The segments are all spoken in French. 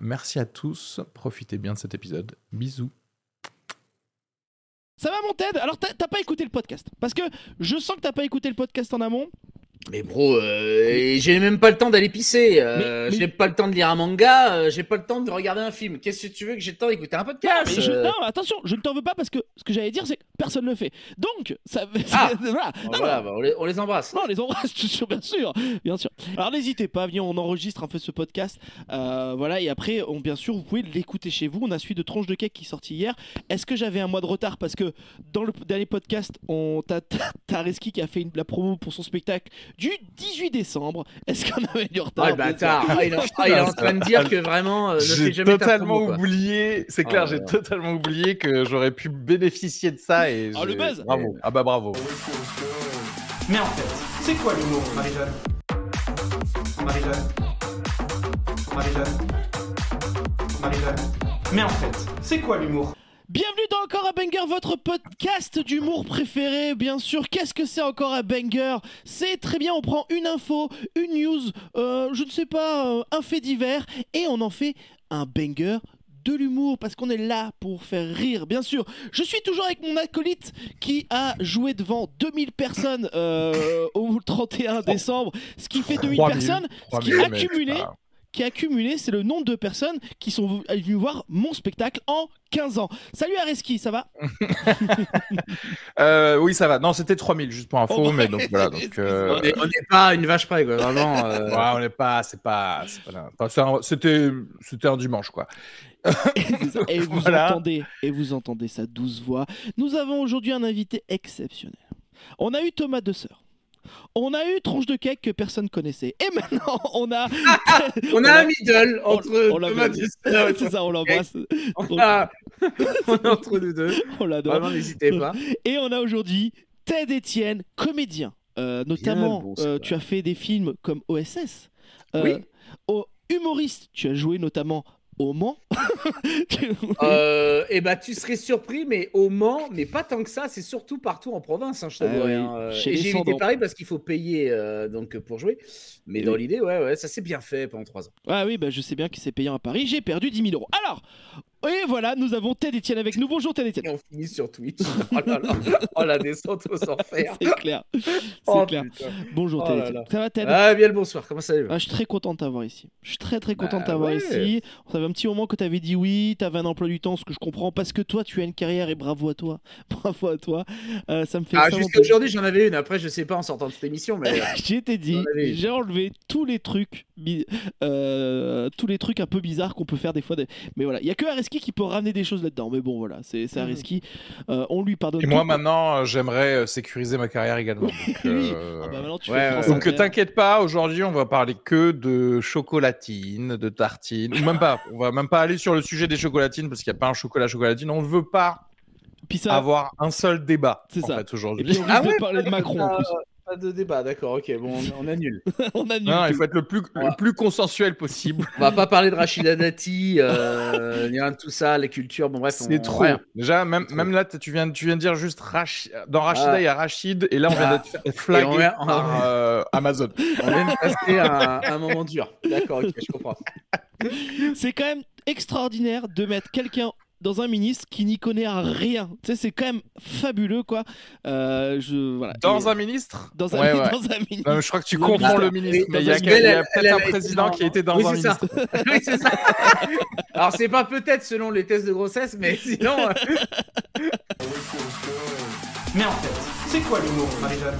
Merci à tous, profitez bien de cet épisode. Bisous. Ça va mon Ted? Alors t'as pas écouté le podcast Parce que je sens que t'as pas écouté le podcast en amont. Mais bro, euh, j'ai même pas le temps d'aller pisser, euh, j'ai pas le temps de lire un manga, euh, j'ai pas le temps de regarder un film. Qu'est-ce que tu veux que j'ai le temps d'écouter un podcast je- non, attention, je ne t'en veux pas parce que ce que j'allais dire, c'est que personne ne le fait. Donc, ça. Ah voilà. Non, bah, on, les, on les embrasse. Non, les embrasse, bien sûr, bien sûr. Alors n'hésitez pas, venez, on enregistre un peu ce podcast, voilà, et après, on, bien sûr, vous pouvez l'écouter chez vous. On a suivi de tranche de cake qui est sorti hier. Est-ce que j'avais un mois de retard? Parce que dans le dernier podcast, on t'as Reski qui a fait une- la promo pour son spectacle du 18 décembre. Est-ce qu'on avait du retard Ah le bâtard, ah, il, est, ah, il est en train de dire que vraiment, euh, ne jamais totalement promo, oublié, c'est Ah clair, j'ai totalement oublié que j'aurais pu bénéficier de ça et Ah, le buzz. Bravo. Ah bah bravo. Mais en fait, c'est quoi l'humour, Marie-Jeanne? Marie-Jeanne? Marie-Jeanne? Marie-Jeanne? Mais en fait, c'est quoi l'humour? Bienvenue dans Encore un Banger, votre podcast d'humour préféré, bien sûr. Qu'est-ce que c'est encore un banger? C'est très bien, on prend une info, une news, euh, je ne sais pas, euh, un fait divers, et on en fait un banger de l'humour, parce qu'on est là pour faire rire, bien sûr. Je suis toujours avec mon acolyte qui a joué devant 2000 personnes euh, au 31 décembre, ce qui fait 2000 3000, personnes, ce qui 3000, a c'est pas- qui a cumulé, c'est le nombre de personnes qui sont venues voir mon spectacle en 15 ans. Salut Areski, ça va Euh, oui, ça va. Non, c'était 3000 juste pour info, Oh, mais donc voilà. Donc, euh, On est- on n'est pas une vache près, quoi, vraiment. euh, ouais, on n'est pas, c'est pas, un- c'était, c'était un dimanche quoi. Et vous Voilà. entendez, et vous entendez sa douce voix. Nous avons aujourd'hui un invité exceptionnel. On a eu Thomas Desseur. On a eu Tronche de Cake que personne connaissait. Et maintenant, on a. On a un middle on- entre on l'a Thomas et C'est ça, on l'embrasse. On a- on est entre nous deux. On l'adore. Vraiment, n'hésitez pas. Et on a aujourd'hui Ted Etienne, comédien. Euh, notamment, bon, euh, tu as fait des films comme OSS. Euh, Oui. au- humoriste, tu as joué notamment au Mans. Euh, et bah tu serais surpris, mais au Mans, mais pas tant que ça, c'est surtout partout en province, hein, je t'avoue. Ah hein, euh, et les j'ai évité. Paris parce qu'il faut payer euh, donc pour jouer. Mais Et dans oui. l'idée, ouais, ouais, ça s'est bien fait pendant trois ans. Ah oui, bah, je sais bien qu'il s'est payé à Paris. J'ai perdu 10 000 euros. Alors, et voilà, nous avons Ted Etienne avec nous. Bonjour Ted Etienne. Et on finit sur Twitch. Oh là là, oh la descente aux enfers. C'est clair. C'est Oh, clair. putain. Bonjour Oh Ted Etienne. Ça va Ted Ah bien le bonsoir, comment ça va Ah, je suis très content de t'avoir ici. Je suis très très content Bah de t'avoir ouais. ici. Ça fait un petit moment que t'avais dit oui, t'avais un emploi du temps, ce que je comprends, parce que toi tu as une carrière et bravo à toi. Bravo à toi. Euh, ça me fait Ah, jusqu'à aujourd'hui, j'en avais une. Après, je sais pas en sortant de cette émission, mais. euh, J'ai été dit, avais j'ai enlevé tous les trucs, euh, tous les trucs un peu bizarres qu'on peut faire des fois. des- Mais voilà, il y a que Areski qui peut ramener des choses là-dedans. Mais bon, voilà, c'est c'est Mhm. Areski. Euh, on lui pardonne. Et moi tout. maintenant, j'aimerais euh, sécuriser ma carrière également. Donc, euh, Ah bah maintenant tu Ouais, fais ouais, France ouais. Donc t'inquiète pas, aujourd'hui on va parler que de chocolatine, de tartines, ou même pas. On va même pas aller sur le sujet des chocolatines parce qu'il n'y a pas un chocolat chocolatine. On ne veut pas ça. avoir un seul débat C'est ça. fait Et puis aujourd'hui. on risque Ah de ouais, parler de Macron en plus. Pas de débat, d'accord, ok, bon, on, on annule. on annule Non, il faut être le plus, le plus consensuel possible. On va pas parler de Rachida Dati, euh, rien de tout ça, les cultures, bon bref. on- C'est trop. rien. Déjà, même, là, tu viens, tu viens de dire juste Rachi- dans Rachida, Ah. il y a Rachid, et là, on vient Ah. d'être flagué vient- par euh, Amazon. On vient de passer un, un moment dur. D'accord, ok, je comprends. C'est quand même extraordinaire de mettre quelqu'un dans un ministre qui n'y connaît à rien. Tu sais, c'est quand même fabuleux, quoi. Euh, je, voilà. Dans Et- un ministre dans un, Ouais, ouais. dans un ministre. Non, je crois que tu confonds ministère. le ministre, Oui, mais il y a, peut-être un président qui a été dans oui, un c'est ça. ministre. oui, c'est ça. Alors, c'est pas peut-être selon les tests de grossesse, mais sinon. euh, Mais en fait, c'est quoi l'humour, Marie-Jeanne?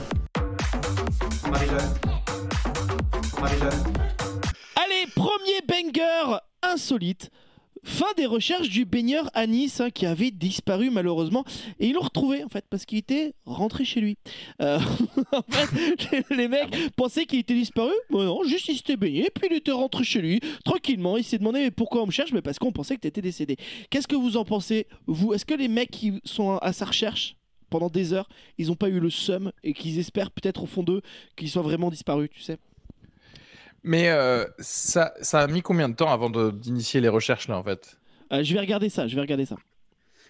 Marie-Jeanne? Marie-Jeanne? Allez, premier banger insolite. Fin des recherches du baigneur à Nice hein, qui avait disparu malheureusement et ils l'ont retrouvé en fait parce qu'il était rentré chez lui. Euh, en fait, les, mecs pensaient qu'il était disparu, mais non, juste il s'était baigné puis il était rentré chez lui tranquillement. Il s'est demandé mais pourquoi on me cherche, mais parce qu'on pensait que tu étais décédé. Qu'est-ce que vous en pensez vous? Est-ce que les mecs qui sont à sa recherche pendant des heures, ils n'ont pas eu le seum et qu'ils espèrent peut-être au fond d'eux qu'ils soient vraiment disparus, tu sais? Mais euh, ça, ça a mis combien de temps avant d'initier les recherches là en fait? Euh, Je vais regarder ça, je vais regarder ça.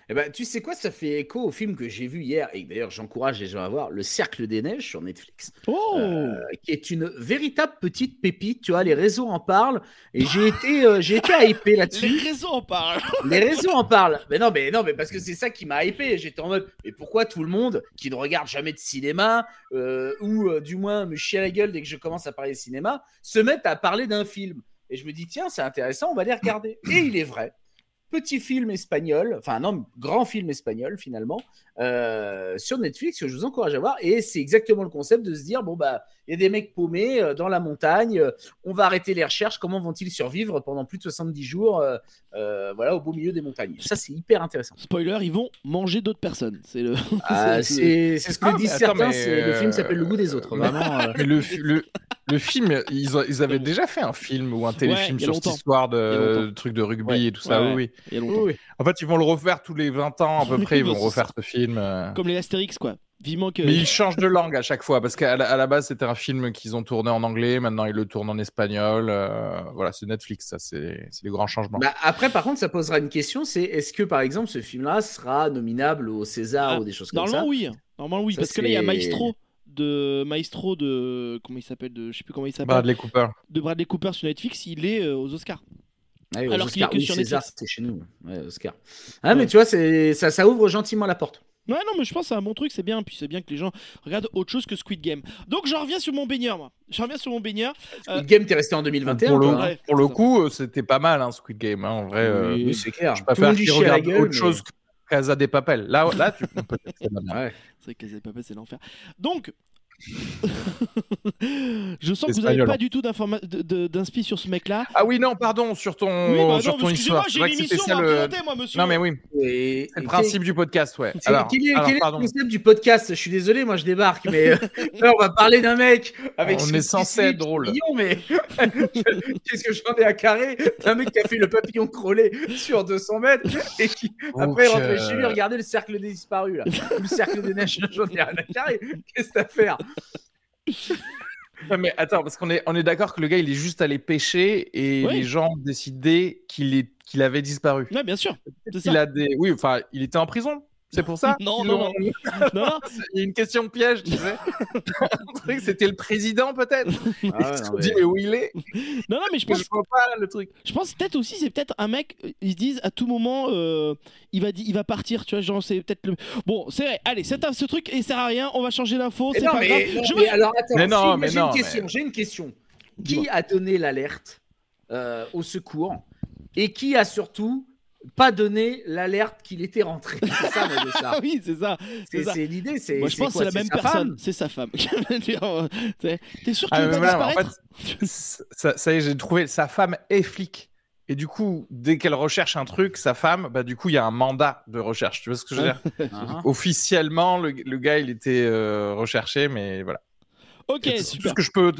Eh ben, tu sais quoi, ça fait écho au film que j'ai vu hier, et d'ailleurs j'encourage les gens à voir, Le Cercle des Neiges sur Netflix, Oh euh, qui est une véritable petite pépite, tu vois, les réseaux en parlent, et j'ai été, euh, j'ai été hypé Les là-dessus. réseaux en parlent Les réseaux en parlent. Mais non, mais non, mais parce que c'est ça qui m'a hypé. J'étais en mode, mais pourquoi tout le monde qui ne regarde jamais de cinéma, euh, ou du moins me chie à la gueule dès que je commence à parler de cinéma, se mettent à parler d'un film? Et je me dis, tiens, c'est intéressant, on va les regarder. Et il est vrai. Petit film espagnol, enfin non, grand film espagnol finalement, euh, sur Netflix que je vous encourage à voir. Et c'est exactement le concept de se dire, bon bah, il y a des mecs paumés euh, dans la montagne, euh, on va arrêter les recherches, comment vont-ils survivre pendant plus de 70 jours, euh, euh, voilà, au beau milieu des montagnes. Ça, c'est hyper intéressant. Spoiler, ils vont manger d'autres personnes. C'est le. Ah, c'est- ce que Ah, disent attends, certains, le film s'appelle Le goût des autres. mais- Vraiment, euh, Mais le, fi- le, le film, ils, ont- ils avaient déjà fait un film ou un téléfilm sur cette histoire de, longtemps. de trucs de rugby Ouais. et tout ça. Ouais, oui, oui. il y a longtemps. oui, oui. En fait, ils vont le refaire tous les 20 ans à peu près. Ils vont refaire ce film. Euh. Comme les Astérix, quoi. Vivement que. Mais ils changent de langue à chaque fois parce qu'à la, à la base c'était un film qu'ils ont tourné en anglais, maintenant ils le tournent en espagnol. euh, voilà, c'est Netflix, ça c'est c'est les grands changements. Bah, après, par contre, ça posera une question, c'est est-ce que, par exemple, ce film-là sera nominable au César Ah, ou des choses comme Normalement, ça oui. Normalement, oui. Ça, parce que là, il y a Maestro de Maestro de comment il s'appelle de je sais plus comment il s'appelle Bradley Cooper. de Bradley Cooper sur Netflix il est euh, aux Oscars Ah oui, aux Alors qu'il est que Oui, sur César, Netflix. c'était chez nous. Ouais, Oscar. Ah, mais tu vois, c'est- ça, ça ouvre gentiment la porte. Ouais non mais je pense que c'est un bon truc c'est bien puis c'est bien que les gens regardent autre chose que Squid Game donc j'en reviens sur mon baigneur moi je reviens sur mon baigneur Euh, Le game, t'es resté en 2021. pour le, toi, hein. ouais, pour le coup, euh, c'était pas mal hein, Squid Game. hein, en vrai, euh, Oui. C'est clair. je Tout le préfère monde dit qu'ils regardent gueule, autre mais- chose que Casa des Papel. Là, là, tu c'est. Ouais. vrai que Casa de Papel c'est l'enfer donc je sens que vous n'avez pas du tout d'inspi sur ce mec là Ah oui, non, pardon, sur ton, oui bah sur non ton histoire. C'est j'ai vrai une que c'était émission ça à le. moi monsieur Non, mais oui, Et- c'est le et principe du podcast, ouais. Alors, quel est, alors, quel est pardon. le concept du podcast? Je suis désolé, moi je débarque, mais euh, là, on va parler d'un mec avec On est censé être drôle. mais qu'est-ce que j'en ai à carré d'un mec qui a fait le papillon crawlé sur 200 mètres et qui après rentré euh, chez lui regarder le cercle des disparus là, le cercle des neiges, j'en ai rien à carrer. Qu'est-ce que t'as à faire? Ouais, mais attends, parce qu'on est, on est d'accord que le gars, il est juste allé pêcher et Oui. les gens ont décidé qu'il est, qu'il avait disparu. ouais bien sûr c'est ça Il a des, oui, enfin, il était en prison. C'est pour ça. Non, non, non non Il y a une question de piège, tu sais. C'était le président peut-être. Ah ouais, Ils se non, sont mais- dit mais où il est? Non non mais je Je pense vois pas le truc. Je pense peut-être aussi, c'est peut-être un mec, euh, ils se disent à tout moment, euh, il, va il va partir, tu vois, genre c'est peut-être le... Bon, c'est vrai, allez, c'est un- ce truc, il sert à rien, on va changer d'info, c'est pas mais, grave. non, Je mais alors attends, Mais non, si, moi, mais j'ai une question, mais- j'ai une question. Qui a donné l'alerte euh, au secours et qui a surtout pas donné l'alerte qu'il était rentré C'est ça. Ah oui, c'est ça. C'est l'idée, c'est. Moi, je pense que c'est la même personne, femme? c'est sa femme. Euh, t'es- sûr qu'il Ah, voilà, en disparaître? fait, ça, ça y est, j'ai trouvé. Sa femme est flic. Et du coup, dès qu'elle recherche un truc, sa femme, bah du coup, il y a un mandat de recherche. Tu vois ce que je veux dire? Ah, Officiellement, le, le gars, il était euh, recherché, mais voilà. Ok, C'est- c'est tout ce que je peux.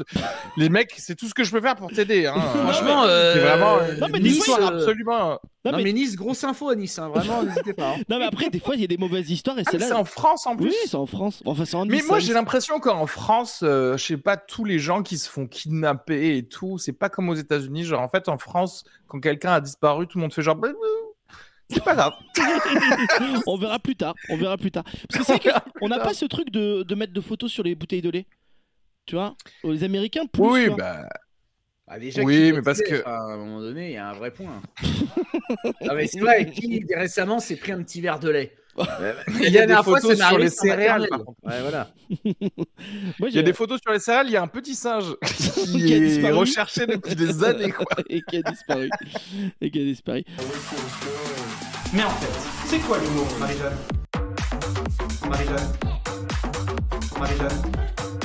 Les mecs, c'est tout ce que je peux faire pour t'aider. Hein. Franchement, c'est euh, vraiment non, mais une des histoire fois, euh, absolument. Non, Non, mais... mais Nice, grosse info à Nice, hein, vraiment, n'hésitez pas. hein. non, mais après, des fois, il y a des mauvaises histoires et Ah, c'est mais là. c'est en France en plus. Oui, c'est en France. Enfin, c'est en Mais Nice, moi, ça, j'ai Nice. l'impression qu'en France, euh, je sais pas, tous les gens qui se font kidnapper et tout, c'est pas comme aux États-Unis. Genre, en fait, en France, quand quelqu'un a disparu, tout le monde fait genre. Bah, bah, C'est pas grave. on verra plus tard. On verra plus tard. Parce que c'est qu'on n'a pas ce truc de, de mettre de photos sur les bouteilles de lait? Tu vois Les Américains, plus. Oui, bah. Bah, déjà, Oui, mais parce que- à un moment donné, il y a un vrai point. non, mais c'est vrai, qui récemment s'est pris un petit verre de lait? Euh, Il y a des dernière fois, photos sur les céréales, maternelle. par contre. Ouais, voilà. Il y a des photos sur les salles, il y a un petit singe qui, Qui a est recherché depuis des années, quoi. et qui a disparu. et qui a disparu. Mais en fait, c'est quoi l'humour, Marie-Jeanne? Marie-Jeanne? Marie-Jeanne?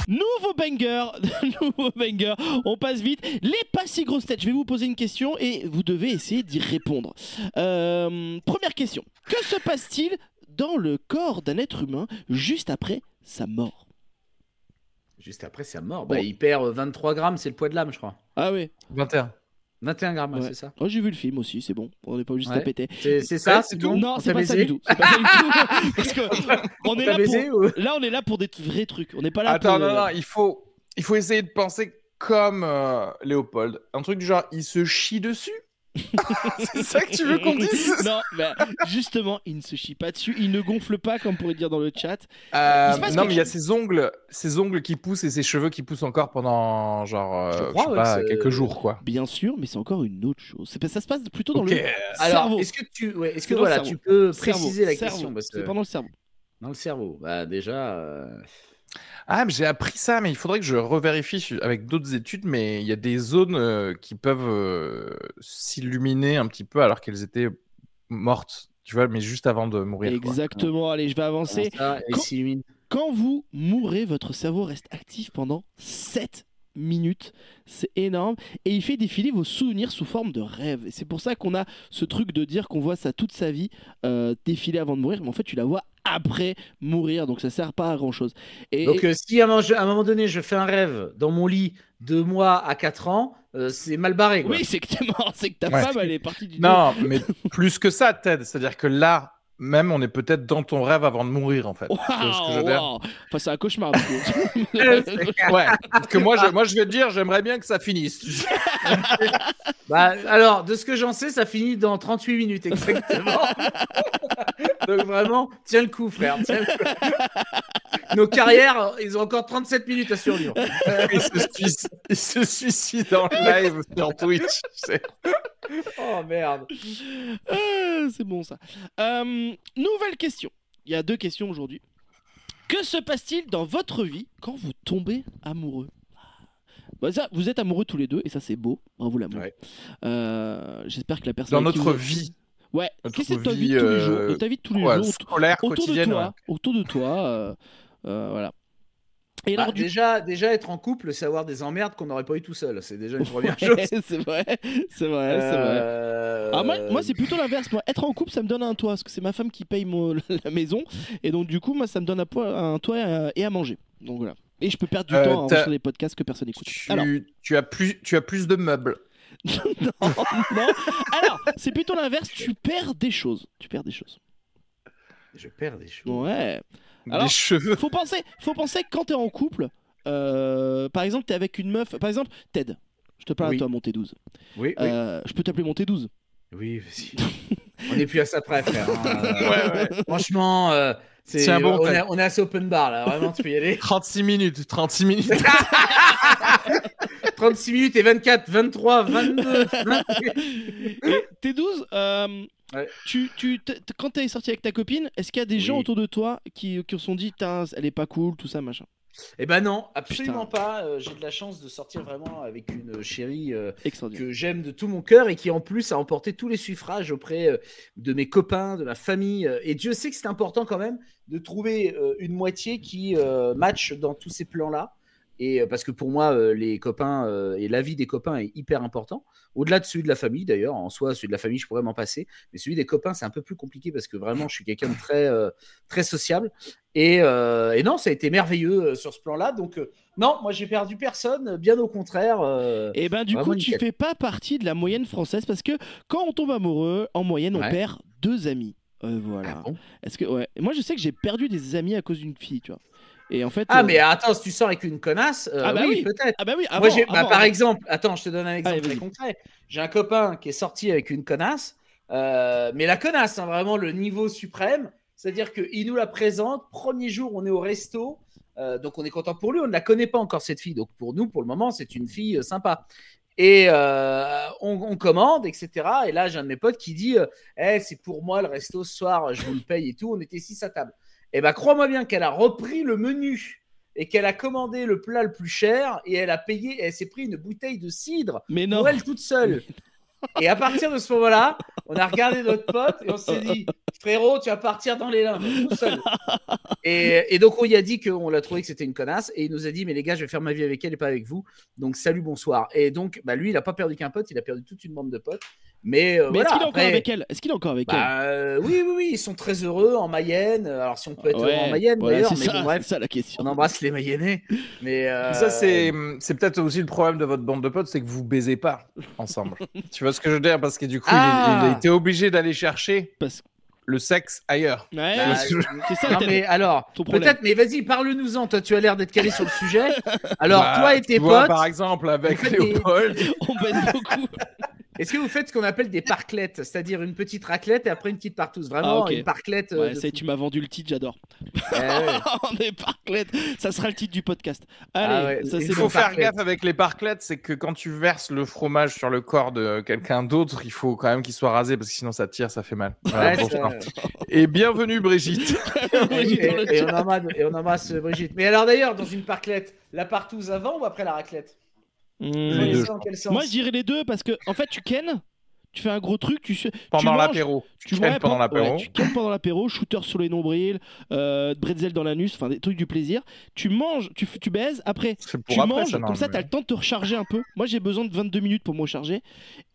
Nouveau banger, nouveau banger. On passe vite. Les pas si grosses têtes. Je vais vous poser une question et vous devez essayer d'y répondre. Euh, première question. Que se passe-t-il dans le corps d'un être humain juste après sa mort? Juste après sa mort, bah, Oh. il perd euh, 23 grammes, c'est le poids de l'âme, je crois. Ah oui. 21. 21 grammes, ouais, c'est ça. Oh, j'ai vu le film aussi, c'est bon. On n'est pas juste Ouais. à péter. C'est ça, Ouais, c'est tout. Non, On c'est pas ça du tout. C'est pas ça du tout. Parce que on est là baisé pour... ou Là, on est là pour des vrais trucs. On n'est pas là Attends, pour. non, non, il faut, il faut essayer de penser comme euh, Léopold. Un truc du genre, il se chie dessus? C'est ça que tu veux qu'on dise Non, bah, justement, il ne se chie pas dessus, il ne gonfle pas, comme on pourrait dire dans le chat. Euh, Non, mais il y a ses ongles, ses ongles qui poussent et ses cheveux qui poussent encore pendant, genre, euh, Je je crois, sais ouais, pas, c'est- quelques jours, quoi. Bien sûr, mais c'est encore une autre chose. C'est- Ça se passe plutôt dans le Alors, cerveau. est-ce que tu, ouais, est-ce C'est que voilà, tu peux Cerveau, préciser la question parce que C'est pendant le cerveau. dans le cerveau, bah déjà, euh, Ah, mais j'ai appris ça, mais il faudrait que je revérifie avec d'autres études, mais il y a des zones euh, qui peuvent euh, s'illuminer un petit peu alors qu'elles étaient mortes, tu vois, mais juste avant de mourir. quoi. Exactement, allez, je vais avancer. ça, et Quand- s'illumine. Quand vous mourrez, votre cerveau reste actif pendant 7 minutes. C'est énorme. Et il fait défiler vos souvenirs sous forme de rêve. Et c'est pour ça qu'on a ce truc de dire qu'on voit ça toute sa vie euh, défiler avant de mourir. Mais en fait, tu la vois après mourir. Donc ça sert pas à grand chose. Et, Donc, euh, si à un, moment, à un moment donné, je fais un rêve dans mon lit de moi à 4 ans, euh, c'est mal barré. Quoi. oui, c'est que t'es mort. C'est que ta Ouais. femme, elle est partie du Non, mais plus que ça, Ted. C'est-à-dire que là, même, on est peut-être dans ton rêve avant de mourir, en fait. Tu vois ce que je veux Waouh, dire? Waouh. Enfin, c'est un cauchemar. Ouais, parce que moi, je, moi, je vais te dire, j'aimerais bien que ça finisse. Bah, alors, de ce que j'en sais, ça finit dans 38 minutes exactement. Donc vraiment, tiens le coup, frère. tiens le coup. Nos carrières, ils ont encore 37 minutes à survivre. il, se suicide, il se suicide en live sur Twitch. Oh merde. Ah, c'est bon ça. Euh, nouvelle question. Il y a deux questions aujourd'hui. Que se passe-t-il dans votre vie quand vous tombez amoureux? Bah, ça, Vous êtes amoureux tous les deux et ça c'est beau. Bravo l'amour. Ouais. Euh, J'espère que la personne. Dans notre vous- vie, Ouais. Qu'est-ce que c'est ta vie de tous les jours? Ta vie de tous les ouais, jours. scolaire, Autour de toi. ouais. Autour de toi. euh, euh, voilà. Et Bah, alors du déjà, déjà, être en couple, c'est avoir des emmerdes qu'on n'aurait pas eu tout seul. C'est déjà une première Ouais, chose. c'est vrai, c'est vrai, c'est vrai. Euh, Ah, moi, moi, c'est plutôt l'inverse. Moi, être en couple, ça me donne un toit parce que c'est ma femme qui paye mon- la maison et donc du coup, moi, ça me donne un, poids- un toit et à, et à manger. Donc voilà. Et je peux perdre du Euh, temps enregistrer des podcasts que personne n'écoute. Tu, Alors, tu, as plus, tu as plus de meubles. non, non. Alors, c'est plutôt l'inverse. Tu perds des choses. Tu perds des choses. Je perds des choses. Ouais. Alors- des cheveux. Faut penser, faut penser que quand t'es en couple, euh, par exemple, t'es avec une meuf. Par exemple, Ted. Je te parle Oui. à toi, mon T12. Oui, oui. Euh, je peux t'appeler mon T12. Oui, vas-y. On n'est plus à ça près, frère. hein. Ouais, ouais. Franchement, euh, c'est un bon on, est, on est open bar là. Vraiment, tu peux y aller. 36 minutes, 36 minutes. 36 minutes et 24, 23, 22. 28. Et T12, euh, Ouais. tu, tu, quand t'es sorti avec ta copine, est-ce qu'il y a des gens autour de toi qui, qui se sont dit, elle est pas cool, tout ça, machin? Eh ben non, absolument pas. Euh, J'ai de la chance de sortir vraiment avec une chérie euh, que j'aime de tout mon cœur et qui en plus a emporté tous les suffrages auprès euh, de mes copains, de ma famille. Et Dieu sait que c'est important quand même de trouver une moitié qui euh, match dans tous ces plans-là. Et euh, parce que pour moi, euh, les copains euh, et la vie des copains est hyper important. Au-delà de celui de la famille d'ailleurs, en soi, celui de la famille, je pourrais m'en passer. Mais celui des copains, c'est un peu plus compliqué parce que vraiment, je suis quelqu'un de très, très sociable. Et, et non, ça a été merveilleux sur ce plan-là. Donc, non, moi, j'ai perdu personne. Bien au contraire. Et ben du coup, tu nickel. fais pas partie de la moyenne française parce que quand on tombe amoureux, en moyenne, on perd deux amis. Euh, voilà. Ah bon? Est-ce que ouais. Moi, je sais que j'ai perdu des amis à cause d'une fille, tu vois. Et en fait. Ah, euh, mais attends, si tu sors avec une connasse, euh, Ah bah oui, oui. peut-être. ah bah oui. Moi, avant- bah, avant, par exemple, attends, je te donne un exemple Allez, très concret. J'ai un copain qui est sorti avec une connasse, euh, mais la connasse, hein, vraiment le niveau suprême. C'est-à-dire qu'il nous la présente. Premier jour, on est au resto. donc, on est content pour lui. On ne la connaît pas encore, cette fille. Donc, pour nous, pour le moment, c'est une fille sympa. Et euh, on, on commande, etc. Et là, j'ai un de mes potes qui dit euh, Eh, C'est pour moi le resto ce soir, je vous le paye et tout. On était six à table. Et ben, crois-moi bien qu'elle a repris le menu et qu'elle a commandé le plat le plus cher et elle a payé, et elle s'est pris une bouteille de cidre Mais non. pour elle toute seule. Et à partir de ce moment-là, On a regardé notre pote et on s'est dit, frérot, tu vas partir dans les limbes, tout seul. Et, et donc, on lui a dit qu'on l'a trouvé que c'était une connasse. Et il nous a dit, mais les gars, je vais faire ma vie avec elle et pas avec vous. Donc, salut, bonsoir. Et donc, bah, lui, il a pas perdu qu'un pote, il a perdu toute une bande de potes. Mais, euh, Mais voilà, est-ce qu'il est encore avec elle? Est-ce qu'il est encore avec bah, euh, oui, oui, oui, ils sont très heureux en Mayenne. Alors, si on peut elle être heureux en Mayenne, voilà, d'ailleurs, c'est mais ça, bon, bref, c'est ça la question. on embrasse les Mayennais. Mais euh, Ça, c'est c'est peut-être aussi le problème de votre bande de potes, c'est que vous baisez pas ensemble. tu vois ce que je veux dire? Parce que du coup, il- Ah. il, a été obligé d'aller chercher Parce- le sexe ailleurs. Ouais, Bah, c'est ça Non, mais alors, peut-être, mais vas-y, parle-nous-en. Toi, tu as l'air d'être calé sur le sujet. Alors, Bah, toi et tes tu vois, potes, par exemple, avec des- Léopold. On baisse beaucoup. Est-ce que vous faites ce qu'on appelle des parclettes C'est-à-dire une petite raclette et après une petite partouze? Vraiment, Ah, ok. une parclette. euh, Ouais, ça est, tu m'as vendu le titre, j'adore. Eh ouais. Des parclettes, ça sera le titre du podcast. Allez, Ah ouais, ça il faut bon. faire parclette. gaffe avec les parclettes, c'est que quand tu verses le fromage sur le corps de quelqu'un d'autre, il faut quand même qu'il soit rasé parce que sinon ça tire, ça fait mal. Voilà, Et bienvenue Brigitte. Brigitte et, on embrasse, et on embrasse Brigitte. Mais alors d'ailleurs, dans une parclette, la partouze avant ou après la raclette? Mmh. Moi, je dirais les deux parce que, en fait, tu kennes, tu fais un gros truc, tu, Pendant l'apéro. Tu kennes ouais, pendant pen- l'apéro. tu kennes pendant l'apéro, shooter sur les nombrils, euh, bretzel dans l'anus, enfin des trucs du plaisir. Tu manges, tu, tu baises, après tu après, manges, ça, comme ça normalement. tu as le temps de te recharger un peu. Moi j'ai besoin de 22 minutes pour me recharger.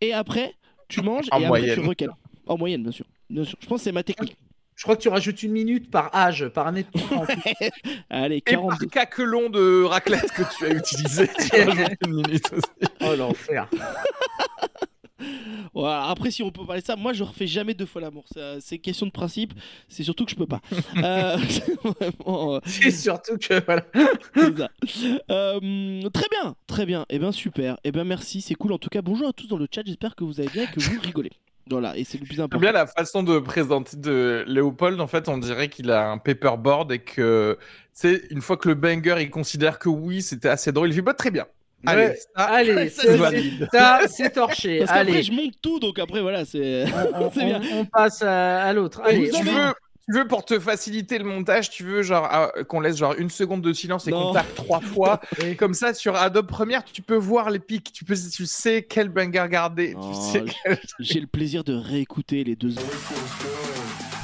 Et après, tu manges En et après moyenne. tu recales. En moyenne, bien sûr. Bien sûr. Je pense que c'est ma technique. Je crois que tu rajoutes une minute par âge, par année de ton Allez, Et par 42. caquelon de raclette que tu as utilisé, tu rajoutes une minute aussi. Oh l'enfer. Voilà, après, si on peut parler de ça, moi je refais jamais deux fois l'amour. C'est question de principe. C'est surtout que je peux pas. Euh, c'est euh, C'est surtout que voilà. ça. Euh, très bien, très bien. Et ben super. Et ben merci, c'est cool. En tout cas, bonjour à tous dans le chat. J'espère que vous allez bien et que vous rigolez. Voilà, et c'est le plus J'aime important. bien la façon de présenter de Léopold. En fait, on dirait qu'il a un paperboard et que, c'est une fois que le banger, il considère que oui, c'était assez drôle, il fait pas très bien. Allez, Ouais. ça, Allez, Ça, c'est torché. Parce Allez, je monte tout, donc après, voilà, c'est. bien. on- passe à, à l'autre. Allez, tu veux, tu veux pour te faciliter le montage, tu veux genre ah, qu'on laisse genre une seconde de silence et qu'on tape trois fois. Comme ça, sur Adobe Premiere, tu peux voir les pics. Tu peux, tu sais quel banger garder. Oh, tu sais quel- J'ai le plaisir de réécouter les deux.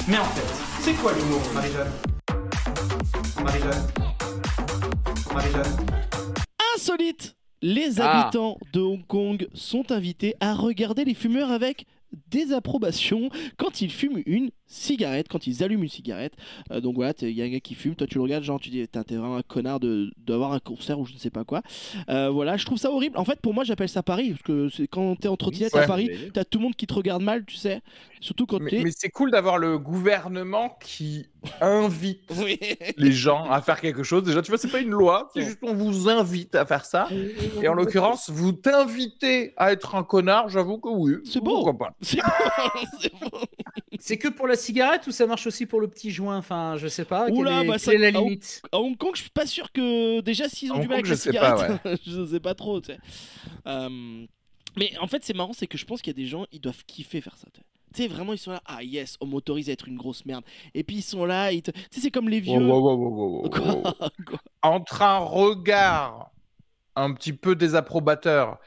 Mais en fait, c'est quoi l'humour, Marie-Jeanne? Marie-Jeanne? Marie-Jeanne? Insolite Les Ah. habitants de Hong Kong sont invités à regarder les fumeurs avec désapprobation quand ils fument une cigarette, quand ils allument une cigarette. Euh, donc voilà, il y a un gars qui fume, toi tu le regardes, genre tu dis, t'es vraiment un connard de- d'avoir un concert ou je ne sais pas quoi. Euh, voilà, je trouve ça horrible. En fait, pour moi, j'appelle ça Paris, parce que c'est quand t'es en trottinette à. Paris, t'as tout le monde qui te regarde mal, tu sais. Surtout quand Mais, mais c'est cool d'avoir le gouvernement qui invite Oui. les gens à faire quelque chose. Déjà, tu vois, c'est pas une loi, c'est juste on vous invite à faire ça. Et en l'occurrence, vous t'invitez à être un connard, j'avoue que oui. C'est beau. C'est bon. C'est que pour la cigarette ou ça marche aussi pour le petit joint? Enfin, je sais pas. Oula, quelle est, bah, quelle ça- est la limite? À Hong Kong, je suis pas sûr que déjà s'ils ont À du Hong mal Kong, avec je la sais pas, cigarette, je sais pas trop. Tu sais. Euh, mais en fait, c'est marrant, c'est que je pense qu'il y a des gens, ils doivent kiffer faire ça. tu sais. Vraiment, ils sont là, ah yes, on m'autorise à être une grosse merde. Et puis ils sont là, ils te- tu sais, c'est comme les vieux. Wow, wow, wow, wow, wow, wow, Quoi? wow. Quoi? Entre un regard un petit peu désapprobateur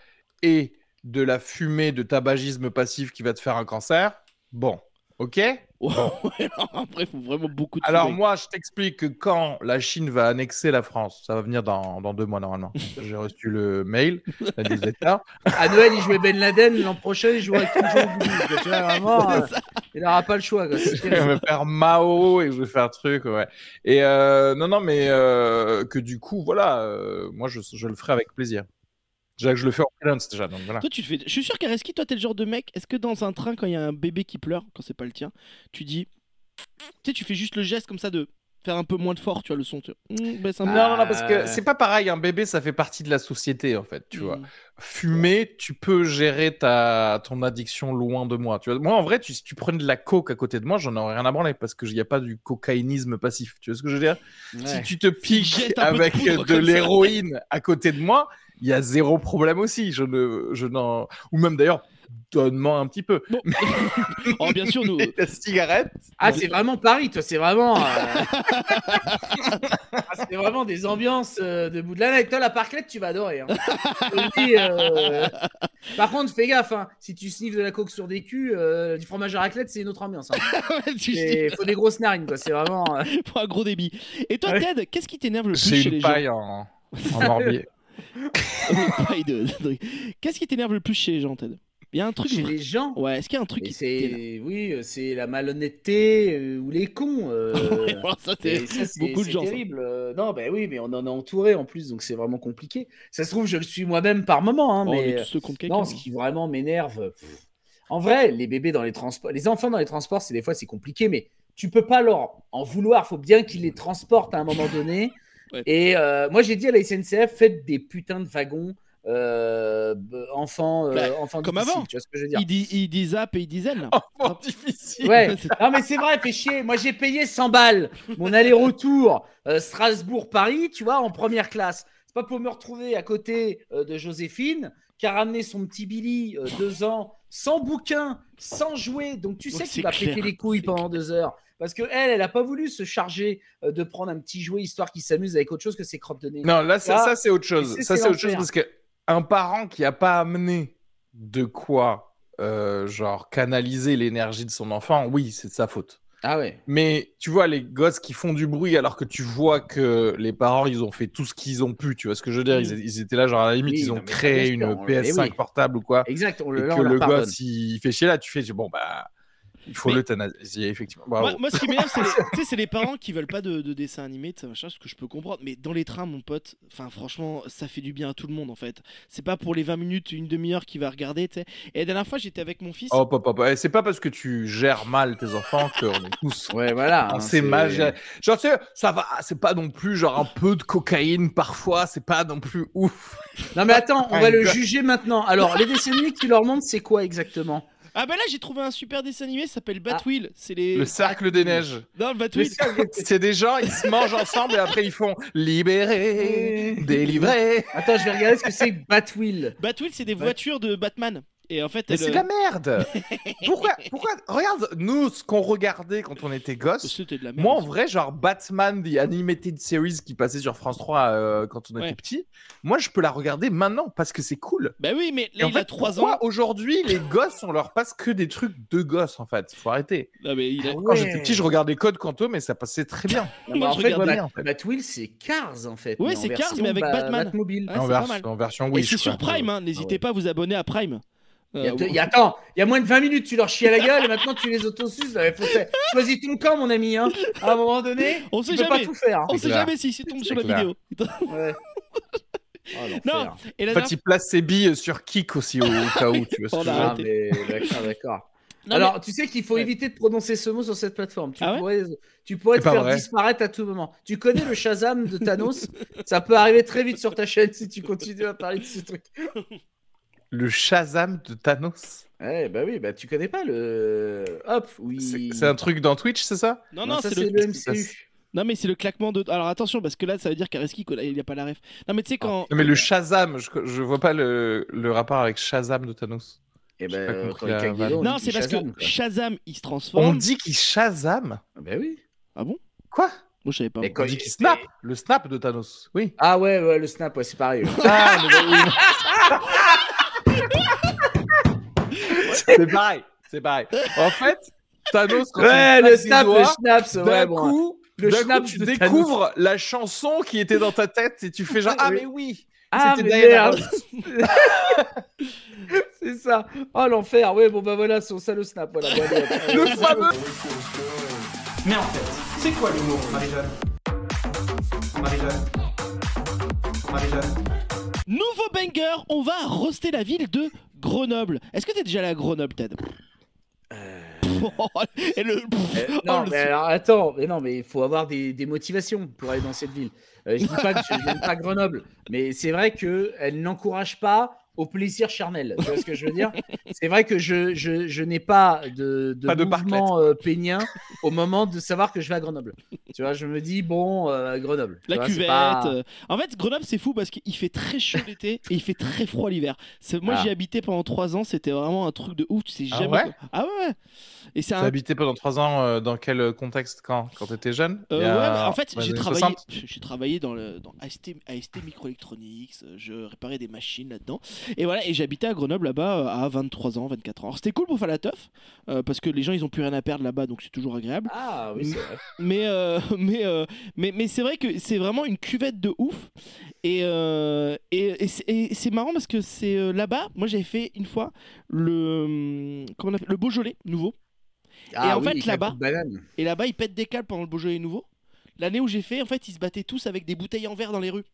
et de la fumée de tabagisme passif qui va te faire un cancer, bon, ok? Après, il faut vraiment beaucoup de Alors moi, je t'explique que quand la Chine va annexer la France, ça va venir dans, dans deux mois normalement. J'ai reçu le mail, la newsletter. À Noël, il jouait Ben Laden. L'an prochain, il jouera Kim Jong-un. Tu vois, vraiment, euh, il n'aura pas le choix. quoi. Je vais faire Mao et je vais faire truc, ouais. Et euh, non, non, mais euh, que du coup, voilà, euh, moi, je, je le ferai avec plaisir. Déjà que je le fais en freelance déjà, donc voilà. Toi, tu te fais. Je suis sûr qu'Areski, toi, t'es le genre de mec. Est-ce que dans un train, quand il y a un bébé qui pleure, quand c'est pas le tien, tu dis. Tu sais, tu fais juste le geste comme ça de faire un peu moins de fort, tu vois, le son. Tu vois. Mmh, baisse un peu. Non, non, non, parce que Euh. c'est pas pareil. Un bébé, ça fait partie de la société, en fait, tu vois. Mmh. Fumer, tu peux gérer ta ton addiction loin de moi. Tu vois. Moi, en vrai, tu, si tu prenais de la coke à côté de moi, j'en aurais rien à branler parce qu'il n'y a pas du cocaïnisme passif. Tu vois ce que je veux dire? Si tu te piques de avec de l'héroïne à côté de moi, il y a zéro problème aussi. Je ne, je n'en, ou même d'ailleurs donne-moi un petit peu. Bon. oh, bien sûr, nous. La cigarette. Ah, c'est vraiment Paris, toi, c'est vraiment. euh, ah, c'est vraiment des ambiances euh, de bout de la nuit. Toi, la parclette, tu vas adorer. hein. Dis, euh, Par contre, fais gaffe, hein. si tu sniffes de la coke sur des culs, euh, du fromage à raclette, c'est une autre ambiance. Il sais, faut des grosses narines, quoi. C'est vraiment. euh, pour un gros débit. Et toi, Ouais. Ted, qu'est-ce qui t'énerve le plus J'ai chez une les gens? paille en, en morbier. Qu'est-ce qui t'énerve le plus chez les gens, Ted? Il y a un truc. Chez les gens. Ouais, est-ce qu'il y a un truc Mais qui c'est oui, euh, c'est la malhonnêteté euh, ou les cons. euh, Ouais, ça, c'est c'est beaucoup de c'est gens. ça. terrible. euh, Non, bah oui, mais on en a entouré en plus, donc c'est vraiment compliqué. Ça se trouve, je le suis moi-même par moment, hein, Oh, on est mais quelqu'un. non, ce qui vraiment m'énerve. En vrai, les bébés dans les transports, les enfants dans les transports, c'est des fois c'est compliqué, mais tu peux pas leur en vouloir. Faut bien qu'ils les transportent à un moment donné. Ouais. Et euh, moi, j'ai dit à la SNCF, faites des putains de wagons euh, enfants, euh, Bah, enfants comme avant. Tu vois ce que je veux dire Il dit, zap et il dit zen. Oh, difficile. Ouais. Non mais c'est vrai, fait chier. Moi j'ai payé 100 balles mon aller-retour euh, Strasbourg-Paris, tu vois, en première classe. Pas pour me retrouver à côté euh, de Joséphine qui a ramené son petit Billy, euh, deux ans, sans bouquin, sans jouer. Donc tu Ouais, sais qu'il va clair, péter les couilles pendant deux heures. Parce que elle, elle a pas voulu se charger euh, de prendre un petit jouet histoire qu'il s'amuse avec autre chose que ses crottes de nez. Non, là, ça, ça c'est autre chose. Ça, c'est autre chose parce que un parent qui a pas amené de quoi, euh, genre, canaliser l'énergie de son enfant, oui, c'est de sa faute. Ah ouais. Mais tu vois, les gosses qui font du bruit alors que tu vois que les parents, ils ont fait tout ce qu'ils ont pu, tu vois ce que je veux dire? Ils, ils étaient là, genre à la limite, Oui, ils ont créé une le- PS5 mais oui. portable ou quoi. Exact. On Et le, là, que on le gosse, il fait chier là, tu fais, bon, bah, il faut Mais- l'euthanasier, effectivement. Bravo. Moi, moi, ce qui m'énerve, c'est les, c'est parents qui veulent pas de, de dessin animé, de ça, machin, ce que je peux comprendre. Mais dans les trains, mon pote, enfin, franchement, ça fait du bien à tout le monde en fait. C'est pas pour les 20 minutes, une demi-heure qu'il va regarder, tu sais. Et la dernière fois, j'étais avec mon fils. Hop, hop, hop. Eh, C'est pas parce que tu gères mal tes enfants qu'on est tous Ouais, voilà. On hein, sait mal gérer. Genre, tu sais, ça va, c'est pas non plus genre un peu de cocaïne parfois, c'est pas non plus ouf. Non mais attends, on va le juger maintenant. Alors, les dessins animés que tu leur montres, c'est quoi exactement? Ah bah là, j'ai trouvé un super dessin animé, ça s'appelle Batwheel. C'est les. Le cercle des neiges. Non, le Batwheel. C'est des gens, ils se mangent ensemble et après ils font libérer, délivrer. Attends, je vais regarder ce que c'est que Batwheel. Batwheel, c'est des voitures de Batman. Et en fait, elle, c'est de la merde. Pourquoi, pourquoi Regarde, nous, ce qu'on regardait quand on était de la merde. Moi, en vrai, genre Batman, The Animated Series qui passait sur France 3 euh, quand on était Ouais. petit, moi, je peux la regarder maintenant parce que c'est cool. Bah oui, mais Et là, en il fait, a 3 pourquoi ans. aujourd'hui, les gosses, on leur passe que des trucs de gosses, en fait? Faut arrêter. Non, mais il a- Quand j'étais petit, je regardais Code Quantum, mais ça passait très bien. Non, mais Moi, en je fait, regardais. Bat- en fait. Batwheel, c'est Cars en fait. En c'est Cars, mais avec Ba- Batman. Batmobile. Ouais, en, vers- en version Et Wish. c'est sur. Prime, hein. n'hésitez ouais. pas à vous abonner à Prime. Il y a Euh, il y a- attends, il y a moins de 20 minutes, tu leur chies à la gueule et maintenant tu les autosuces. Choisis ton camp, mon ami. Hein. À un moment donné, On tu sait peux jamais. pas tout faire. On sait clair. jamais si c'est tombe sur la clair. vidéo. Ouais. Oh. Non, et la En fait, il place ses billes sur Kick aussi au, cas où, tu ce. Ah, mais d'accord, d'accord. Non, Alors, tu sais qu'il faut Ouais. éviter de prononcer ce mot sur cette plaplateforme. Tu Ah ouais pourrais, tu pourrais te faire vrai. disparaître à tout moment. Tu connais le Shazam de Thanos? Ça peut arriver très vite sur ta chaîne si tu continues à parler de ce truc. Le Shazam de Thanos. Ouais, bah oui, bah tu connais pas le. Hop, oui. C'est un truc dans Twitch, c'est ça? Non, Non, non, ça c'est le... le MCU. non, mais c'est le claquement de. Alors attention, parce que là, ça veut dire qu'Areski, il n'y a pas la ref. Non, mais tu sais, quand. Non, mais le Shazam, je, je vois pas le, le rapport avec Shazam de Thanos. Pas ben, la on Non, c'est parce Shazam, que quoi. Shazam, il se On transforme. dit qu'il Shazam? Ah Bah oui. Ah bon? Quoi? Moi, je savais pas. Mais quand On dit il- qu'il snap Le snap de Thanos, oui. Ah ouais, ouais, le snap, ouais, c'est pareil. ouais. Ah. c'est pareil, c'est pareil. En fait, Thanos, quand Ouais, le snap, le snap, c'est d'un vrai, bon. Le d'un coup, schnapp tu découvres la chanson qui était dans ta tête et tu fais genre ah mais oui. Ah. C'est ça. Oh l'enfer. Ouais, bon bah voilà, c'est ça le snap. Voilà. Bon, allez, hop. Le fameux. Mais en fait, c'est quoi l'humour, Marie-Jeanne? Marie-Jeanne? Marie-Jeanne? Nouveau banger, on va roster la ville de Grenoble. Est-ce que t'es déjà allé à Grenoble, Ted? Et le... Euh, Oh, non, le mais alors attends, mais non, mais il faut avoir des, des motivations pour aller dans cette ville. Euh, je dis pas que je n'aime pas Grenoble, mais c'est vrai que elle n'encourage pas au plaisir charnel. Tu vois ce que je veux dire? C'est vrai que je, je, je n'ai pas de, de Pas de mouvement euh, pénien au moment de savoir que je vais à Grenoble. Tu vois, je me dis, bon, euh, Grenoble. La vois, cuvette. pas- euh, En fait, Grenoble, c'est fou parce qu'il fait très chaud l'été et il fait très froid l'hiver. Moi, Ah. j'y habitais pendant trois ans. C'était vraiment un truc de ouf. Tu sais Ah jamais. ouais? quoi. Ah ouais. Et c'est T'as un. habité pendant 3 ans euh, dans quel contexte? Quand? Quand t'étais jeune? Euh, ouais, bah, en fait, j'ai travaillé, 60? j'ai travaillé dans, le, dans AST, AST Microelectronics, je réparais des machines là-dedans. Et voilà, et j'habitais à Grenoble là-bas euh, à 23 ans, 24 ans. Alors, C'était cool pour faire la teuf, euh, parce que les gens ils ont plus rien à perdre là-bas, donc c'est toujours agréable. Ah oui, c'est vrai. Mais, euh, mais, euh, mais, mais c'est vrai que c'est vraiment une cuvette de ouf. Et, et, et c'est- et c'est marrant parce que c'est là-bas, moi j'avais fait une fois le, hum, comment on appelle, le Beaujolais nouveau. Ah en oui, fait, là-bas-. Et là-bas, ils pètent des câbles pendant le Beaujolais nouveau. L'année où j'ai fait, en fait, ils se battaient tous avec des bouteilles en verre dans les rues.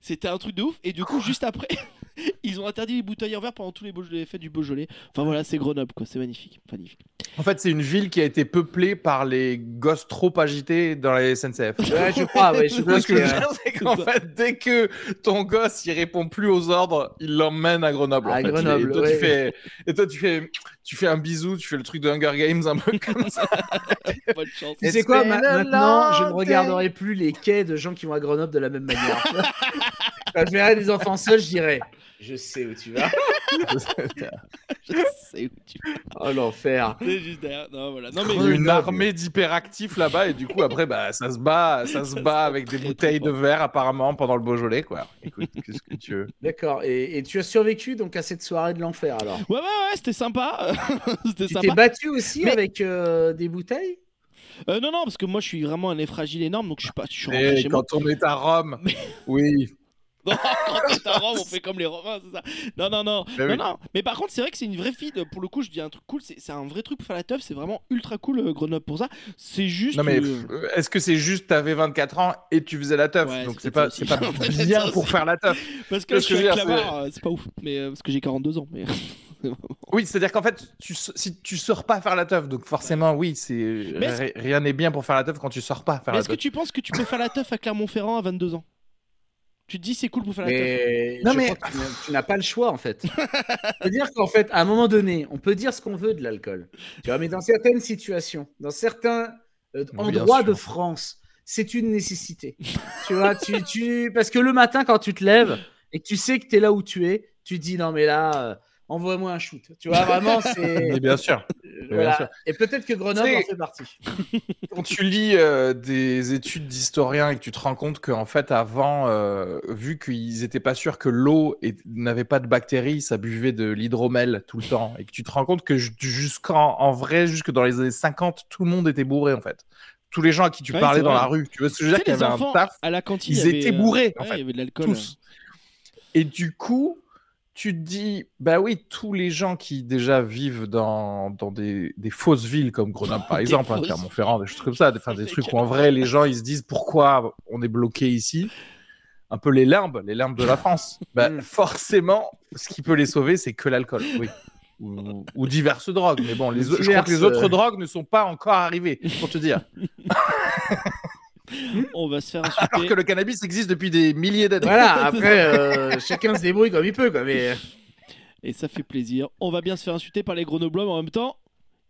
C'était un truc de ouf. Et du coup, juste après, ils ont interdit les bouteilles en verre pendant tous les, Beaujolais- les fêtes du Beaujolais. Enfin voilà, c'est Grenoble, quoi. C'est magnifique. magnifique. En fait, c'est une ville qui a été peuplée par les gosses trop agités dans la SNCF. Ouais, je crois, ouais, je ce que je veux que- dire, c'est qu'en fait, dès que ton gosse il répond plus aux ordres, il l'emmène à Grenoble. À en fait. Grenoble, et toi, ouais. tu fais, et toi, tu fais, tu fais un bisou, tu fais le truc de Hunger Games un peu comme ça. Bonne chance. Tu sais quoi, ma- maintenant, je ne regarderai plus les quais de gens qui vont à Grenoble de la même manière. Quand je verrai des enfants seuls, je dirais, je sais où tu vas. Je sais où tu Oh l'enfer. C'est juste derrière. Non, voilà. Non, Il y a mais. une armée d'hyperactifs là-bas et du coup après bah ça se bat, ça se bat avec des bouteilles de verre apparemment pendant le Beaujolais quoi. Écoute, qu'est-ce que tu veux D'accord. Et, et tu as survécu donc à cette soirée de l'enfer alors? Ouais, ouais, ouais, c'était sympa. c'était Tu t'es battu aussi Mais- avec euh, des bouteilles? Euh, non, non, parce que moi, je suis vraiment un nez fragile énorme, donc je suis pas. Je suis rentré Et chez moi. quand on est à Rome, oui. Non, quand on est à Rome, on fait comme les Romains, c'est ça. Non, non, non. Bah non, oui. non. Mais par contre, c'est vrai que c'est une vraie fille. Pour le coup, je dis un truc cool. C'est un vrai truc pour faire la teuf. C'est vraiment ultra cool, euh, Grenoble, pour ça. C'est juste. Non mais euh, est-ce que c'est juste t'avais 24 ans et tu faisais la teuf? Ouais, donc c'est pas pas bien pour faire la teuf. Parce que je que suis je euh, c'est pas ouf. Mais euh, parce que j'ai 42 ans. Mais. Oui, c'est-à-dire qu'en fait tu si tu sors pas faire la teuf donc forcément oui, c'est Mais rien n'est bien pour faire la teuf quand tu sors pas faire Mais est-ce que tu penses que tu peux faire la teuf à Clermont-Ferrand à 22 ans? Tu te dis c'est cool pour faire la teuf Mais Non, mais- tu n'as- pas le choix en fait. C'est-à-dire qu'en fait, à un moment donné, on peut dire ce qu'on veut de l'alcool. Tu vois, mais dans certaines situations, dans certains euh, endroits sûr. de France, c'est une nécessité. tu vois, tu, tu... parce que le matin, quand tu te lèves et que tu sais que tu es là où tu es, tu te dis non, mais là, euh, envoie-moi un shoot. Tu vois, vraiment, c'est. Mais bien sûr. euh, bien sûr. Et peut-être que Grenoble en fait partie. Quand tu lis euh, des études d'historiens et que tu te rends compte qu'en fait, avant, euh, vu qu'ils étaient pas sûrs que l'eau est- n'avait pas de bactéries, ça buvait de l'hydromel tout le temps. Et que tu te rends compte que ju- jusqu'en en vrai, jusque dans les années 50, tout le monde était bourré en fait. Tous les gens à qui tu Ouais, parlais dans la rue, tu vois ce que je veux dire, qu'il y avait un taf, à la cantine, ils avait, étaient euh, bourrés, en ouais, fait. Il y avait de l'alcool. tous. Et du coup, tu te dis, bah oui, tous les gens qui déjà vivent dans, dans des, des fausses villes comme Grenoble par exemple, hein, Clermont-Ferrand, des choses comme ça, des, des trucs où en vrai les gens ils se disent pourquoi on est bloqué ici, un peu les limbes, les limbes de la France. bah, Mm. forcément, ce qui peut les sauver, c'est que l'alcool, oui. Ou, ou diverses drogues, mais bon, les, je crois que les autres euh, drogues ne sont pas encore arrivées, pour te dire. On va se faire Alors insulter. que le cannabis existe depuis des milliers d'années. Voilà, après, euh, chacun se débrouille comme il peut. Quoi, mais... Et ça fait plaisir. On va bien se faire insulter par les Grenoblois, mais en même temps,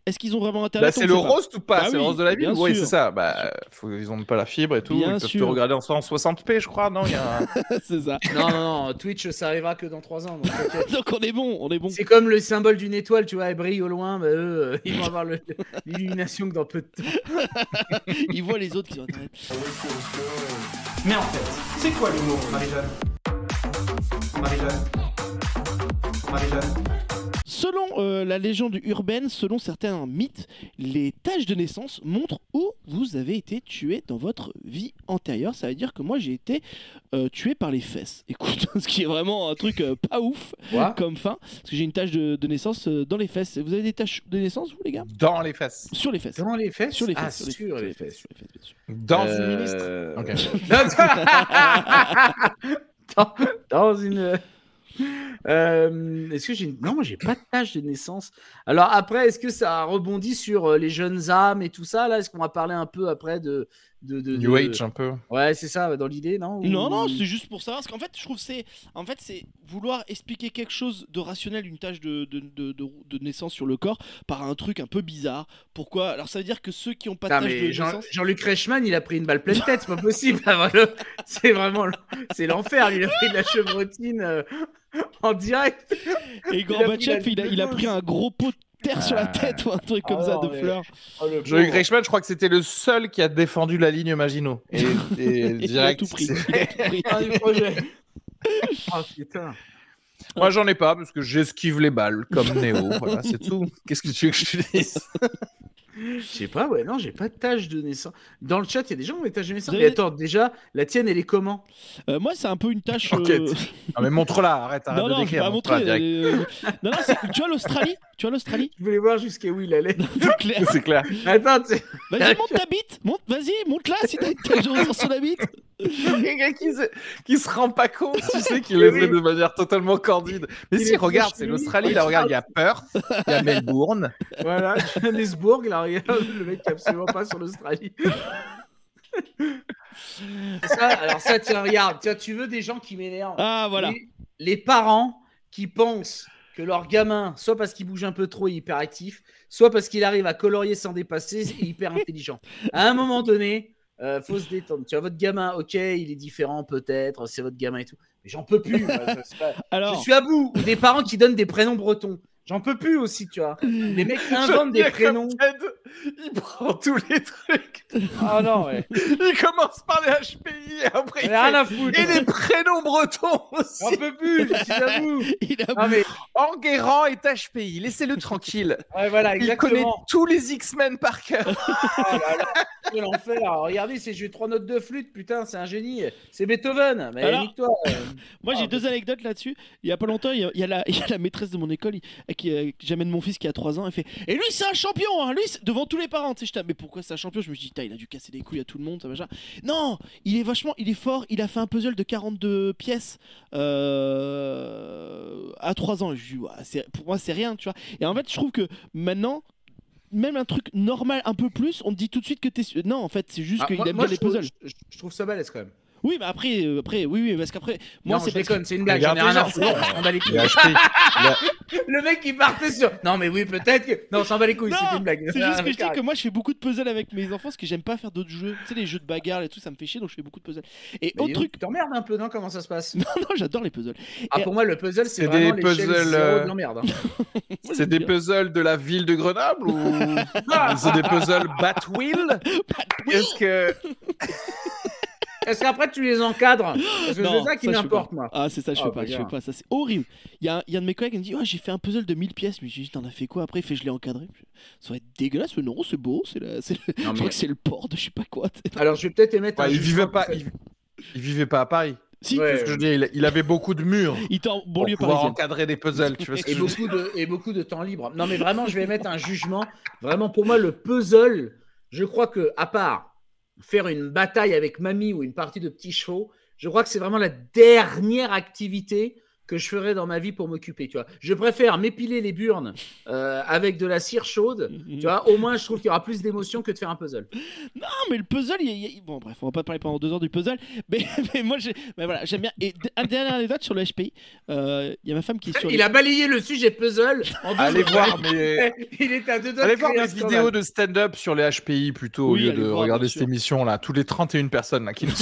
est-ce qu'ils ont vraiment intérêt Bah, c'est le roast ou pas Bah C'est le roast de la ville Oui, c'est ça. Bah, faut- ils ont pas la fibre et tout. Bien ils peuvent te regarder en 160p, je crois. Non, il y a un- C'est ça. Non, non, non, Twitch, ça arrivera que dans 3 ans. donc on est bon, on est bon. C'est comme le symbole d'une étoile, tu vois, elle brille au loin, bah, eux, euh, ils vont avoir l'illumination que dans peu de temps. Ils voient les autres qui ont intérêt. Mais en fait, c'est quoi l'humour, Marie-Jeanne? Marie-Jeanne? Marie-Jeanne? Selon euh, la légende urbaine, selon certains mythes, les tâches de naissance montrent où vous avez été tué dans votre vie antérieure. Ça veut dire que moi j'ai été euh, tué par les fesses. Écoute, ce qui est vraiment un truc euh, pas ouf Quoi comme fin, parce que j'ai une tâche de, de naissance euh, dans les fesses. Vous avez des tâches de naissance, vous les gars? Dans les fesses. Sur les fesses. Dans les fesses? Sur les Ah, fesses. sur les fesses. Sur les fesses, bien sûr. Dans une ministre. Dans une. Euh, est-ce que j'ai non j'ai pas de tâche de naissance. Alors après est-ce que ça rebondit sur euh, les jeunes âmes et tout ça? Là est-ce qu'on va parler un peu après de de, de- New de- Age un peu. Ouais, c'est ça, dans l'idée, non Non, Ou- non, c'est juste pour savoir. Parce qu'en fait, je trouve que c'est, en fait, c'est vouloir expliquer quelque chose de rationnel, une tâche de, de, de, de- de naissance sur le corps, par un truc un peu bizarre. Pourquoi? Alors, ça veut dire que ceux qui ont pas de tâche de Jean- naissance. Jean-Luc Reichmann, il a pris une balle pleine tête, c'est pas possible. C'est vraiment, c'est l'enfer. Il a pris de la chevrotine euh, en direct. Et il Gorbatchev, il a, il a pris un gros pot de terre sur la Ah. tête ou un truc comme Ah ça non, de mais- fleurs. Oh, pauvre. Reichmann, je crois que c'était le seul qui a défendu la ligne Maginot. Et, et Il a direct, tout pris. Ah. Oh putain. Moi, j'en ai pas parce que j'esquive les balles comme Néo. voilà, c'est tout. Qu'est-ce que tu veux que je te dise? Je sais pas, ouais, non, j'ai pas de tâche de naissance. Dans le chat, il y a des gens qui ont des tâches de naissance. Mais attends, déjà, la tienne, elle est comment? Euh, moi, c'est un peu une tâche. Enquête. euh, Non, mais montre-la, arrête, arrête Non, de non, je vais décrire. pas montre-la montrer. direct. euh, Non, non, c'est- tu vois l'Australie? Tu vois l'Australie? Je voulais voir jusqu'à où il allait. C'est clair. C'est clair. Attends, Vas-y, monte ta bite. Monte, vas-y, monte-la si t'as une tâche de naissance sur la bite. Quelqu'un qui se... qui se rend pas compte, tu sais, qu'il le fait de manière totalement candide. Mais Il si, est regarde, c'est l'Australie, là, regarde, il y a Perth, il y a Melbourne. voilà, Johannesburg, là, regarde, le mec qui est absolument pas sur l'Australie. ça, alors ça, tiens, regarde, tiens, tu veux des gens qui m'énervent Ah, voilà. les, les parents qui pensent que leur gamin, soit parce qu'il bouge un peu trop et hyperactif, soit parce qu'il arrive à colorier sans dépasser et hyper intelligent. À un moment donné, euh, faut se détendre. Tu vois, votre gamin, ok, il est différent peut-être, c'est votre gamin et tout. Mais j'en peux plus. moi, pas- Je suis à bout. Ou des parents qui donnent des prénoms bretons. J'en peux plus aussi, tu vois. Les mecs inventent des prénoms. Ted, il prend tous les trucs. Ah non, ouais. Il commence par les HPI et après il J'en fait- à foutre. Et des prénoms bretons J'en aussi. peux plus, je suis à bout. il a Non, mais, Enguerrand est HPI, laissez-le tranquille. ouais, voilà, Il connaît tous les X-Men par cœur. Oh là là, quel enfer. Regardez, c'est j'ai trois notes de flûte, putain, c'est un génie. C'est Beethoven. Mais Alors- nique-toi. euh. Moi, j'ai Ah, deux anecdotes là-dessus. Il y a pas longtemps, il y a, il y a la, il y a la maîtresse de mon école il- qui, euh, qui- j'amène mon fils qui a 3 ans. Elle fait Et lui, c'est un champion hein, Lui, devant tous les parents. Tu sais, mais pourquoi c'est un champion? Je me dis il a dû casser les couilles à tout le monde, ça machin. Non Il est vachement, il est fort. Il a fait un puzzle de 42 pièces euh, à 3 ans. Et je dis, Pour moi, c'est rien, tu vois. Et en fait, je trouve que maintenant. Même un truc normal, un peu plus, on te dit tout de suite que t'es. Non, en fait, c'est juste Ah, qu'il aime moi, bien les trouve- puzzles. Je, je trouve ça balèze quand même. Oui, mais après, euh, après, oui, oui, parce qu'après, moi, non, c'est je parce que- déconne, c'est une blague. J'en ai rien à foutre. enfants. On s'en bat les couilles. Il a acheté. il a- Le mec qui partait sur. Non, mais oui, peut-être que. Non, on s'en bat les couilles, Non, c'est une blague. C'est juste que je dis que moi je fais beaucoup de puzzles avec mes enfants parce que j'aime pas faire d'autres jeux. Tu sais, les jeux de bagarre et tout, ça me fait chier donc je fais beaucoup de puzzles. Et Mais autre truc. Tu t'emmerdes un peu, non Comment ça se passe Non, non, j'adore les puzzles. Ah, Et- pour moi, le puzzle, c'est C'est vraiment des l'échelle puzzles, zéro euh, l'emmerde. hein. C'est des puzzles de la ville de Grenoble ou c'est des puzzles Batwheel Est-ce que Est-ce qu'après, tu les encadres Parce que Non, c'est ça qui je m'importe, moi. Ah, c'est ça, je fais bah, pas, je fais pas. Ça, c'est horrible. Il y, a y a un de mes collègues qui me dit J'ai fait un puzzle de 1000 pièces. Mais j'ai dit T'en as fait quoi après? Il fait Je l'ai encadré. Ça va être dégueulasse, mais non, c'est beau. C'est la... c'est le- Non, Je crois que c'est le port de je sais pas quoi. Alors, je vais peut-être émettre un il jugement vivait pas il... il vivait pas à Paris. Si, Ouais. C'est ce que je dis, il, il avait beaucoup de murs il était en pour banlieue pouvoir parisienne. encadrer des puzzles, tu vois ce que et je beaucoup de et beaucoup de temps libre. Non mais vraiment, je vais mettre un jugement. Vraiment pour moi, le puzzle, je crois que à part faire une bataille avec mamie ou une partie de petits chevaux, je crois que c'est vraiment la dernière activité que je ferais dans ma vie pour m'occuper. Tu vois, je préfère m'épiler les burnes euh, avec de la cire chaude. Tu vois, au moins, je trouve qu'il y aura plus d'émotion que de faire un puzzle. Non, mais le puzzle, il y a- il y a- bon, bref, on va pas parler pendant deux heures du puzzle, mais, mais moi, mais voilà, j'aime bien. Et d- une dernière anecdote sur le HPI, euh, il y a ma femme qui est sur. Il les- a balayé le sujet puzzle en deux Allez voir mes Il était à deux doigts Allez de voir un scandale. vidéos de stand-up sur les HPI plutôt Oui, au lieu de voir, regarder cette émission là, tous les 31 personnes là qui nous.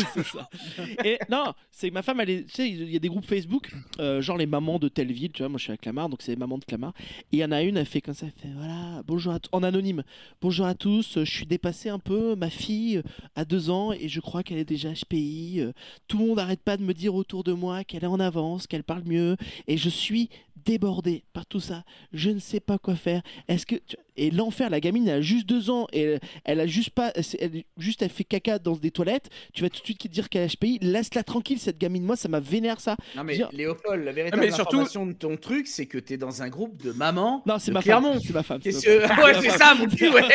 Et non, c'est ma femme, elle est, tu sais, il y a des groupes Facebook, euh, genre les mamans de telle ville, tu vois, moi je suis à Clamart, donc c'est les mamans de Clamart. Et il y en a une, elle fait comme ça, elle fait voilà, bonjour à t- en anonyme, bonjour à tous, euh, je suis dépassée un peu, ma fille euh, a deux ans et je crois qu'elle est déjà HPI. euh, Tout le monde n'arrête pas de me dire autour de moi qu'elle est en avance, qu'elle parle mieux, et je suis débordée par tout ça. Je ne sais pas quoi faire. Est-ce que tu- et l'enfer, la gamine elle a juste deux ans et elle, elle a juste pas, elle, juste elle fait caca dans des toilettes. Tu vas tout de suite dire qu'elle est HPI. Laisse-la tranquille cette gamine. Moi, ça m'a vénère ça. Non mais Dire- Léopold, la véritable mais surtout- information de ton truc, c'est que t'es dans un groupe de mamans. Non, c'est ma Clermont. femme. C'est ma femme. c'est Qu'est-ce que... femme. Ouais, c'est ça, mon cul, ouais.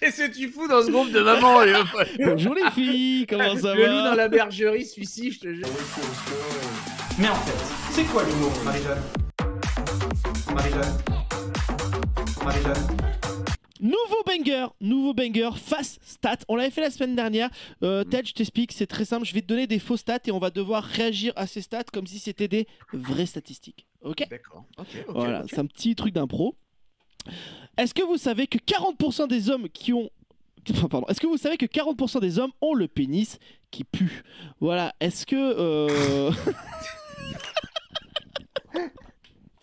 Qu'est-ce que tu fous dans ce groupe de mamans, Léopold? Bonjour les filles, comment ça Le loup dans va la bergerie, celui-ci, je te jure. Mais en fait, c'est quoi l'humour, Marie-Jeanne? Marie-Jeanne? Marie-Jeanne? Nouveau banger, nouveau banger, face stat. On l'avait fait la semaine dernière. Euh. Ted, je t'explique, c'est très simple. Je vais te donner des faux stats et on va devoir réagir à ces stats comme si c'était des vraies statistiques. Ok? D'accord. Ok, ok. Voilà, c'est un petit truc d'impro. Est-ce que vous savez que 40% des hommes qui ont. Enfin, Pardon. Est-ce que vous savez que 40% des hommes ont le pénis qui pue? Voilà. Est-ce que. euh,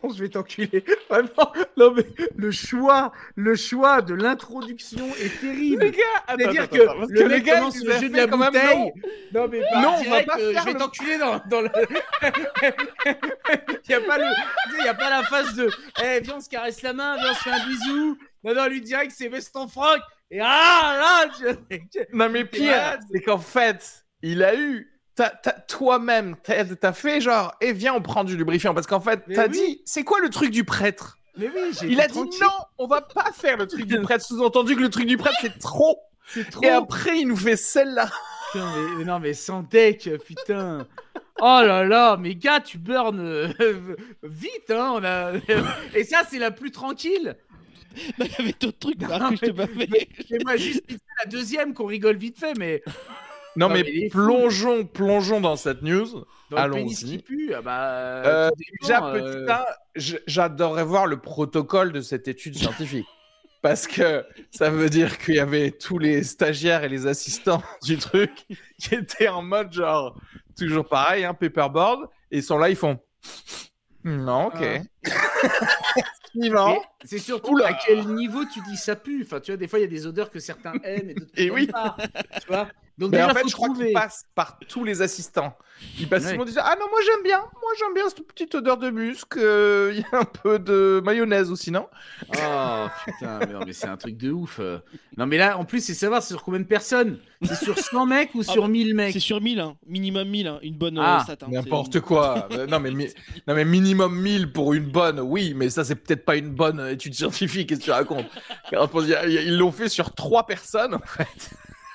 je vais t'enculer. Vraiment. Non, mais le choix, le choix de l'introduction est terrible. Les gars, attends, C'est-à-dire que attends, le que mec les gars, commence le jeu de la bouteille. non. Non, mais Non, non, on va pas euh, faire je vais le- t'enculer dans, dans le. Il y a pas le, tu sais, il y a pas la phase de, eh viens on se caresse la main, viens on se fait un bisou. Non non, lui direct c'est baisse ton froc. Et ah là, je- Non, mais pire, c'est qu'en fait, il a eu. T'as- t'as- Toi-même, t'as t'as fait genre, et viens, on prend du lubrifiant. Parce qu'en fait, Mais t'as oui. dit, c'est quoi le truc du prêtre? Mais oui, j'ai Il a dit tranquille. non, on va pas faire le truc du prêtre. Sous-entendu que le truc du prêtre, c'est trop. Et après, il nous fait celle-là. Putain, mais, mais non mais sans deck, putain. Oh là là, mais gars, tu burnes euh, vite, hein. On a... Et ça, c'est la plus tranquille. Il y avait d'autres trucs Non, alors que je t'ai pas fait. Et moi, juste la deuxième qu'on rigole vite fait, mais Non, Non, mais, fou. plongeons, plongeons dans cette news. Allons-y. ah bah. Euh, déjà, euh, petit j'adorerais voir le protocole de cette étude scientifique. Parce que ça veut dire qu'il y avait tous les stagiaires et les assistants du truc qui étaient en mode genre, toujours pareil, hein, paperboard, et ils sont là, ils font. Non, ok. Mais C'est surtout Oula. à quel niveau tu dis ça pue. Enfin, tu vois, des fois, il y a des odeurs que certains aiment et d'autres Et oui. pas. Tu vois? Donc, Mais déjà, en fait, faut je crois qu'ils passent par tous les assistants. Ils passent, Ouais. dire Ah non, moi j'aime bien, moi j'aime bien cette petite odeur de musc. euh, Il y a un peu de mayonnaise aussi, non? Oh putain, mais, non, mais c'est un truc de ouf. Non, mais là, en plus, c'est savoir c'est sur combien de personnes? C'est sur 100 mecs ou Ah sur bah, 1000 mecs? C'est sur 1000, hein. minimum 1000, hein. une bonne euh, Ah, hein. N'importe quoi. Non, mais, mi- non, mais minimum 1000 pour une bonne, oui, mais ça, c'est peut-être pas une bonne euh, étude scientifique. Qu'est-ce que tu racontes? Il il Ils l'ont fait sur trois personnes, en fait.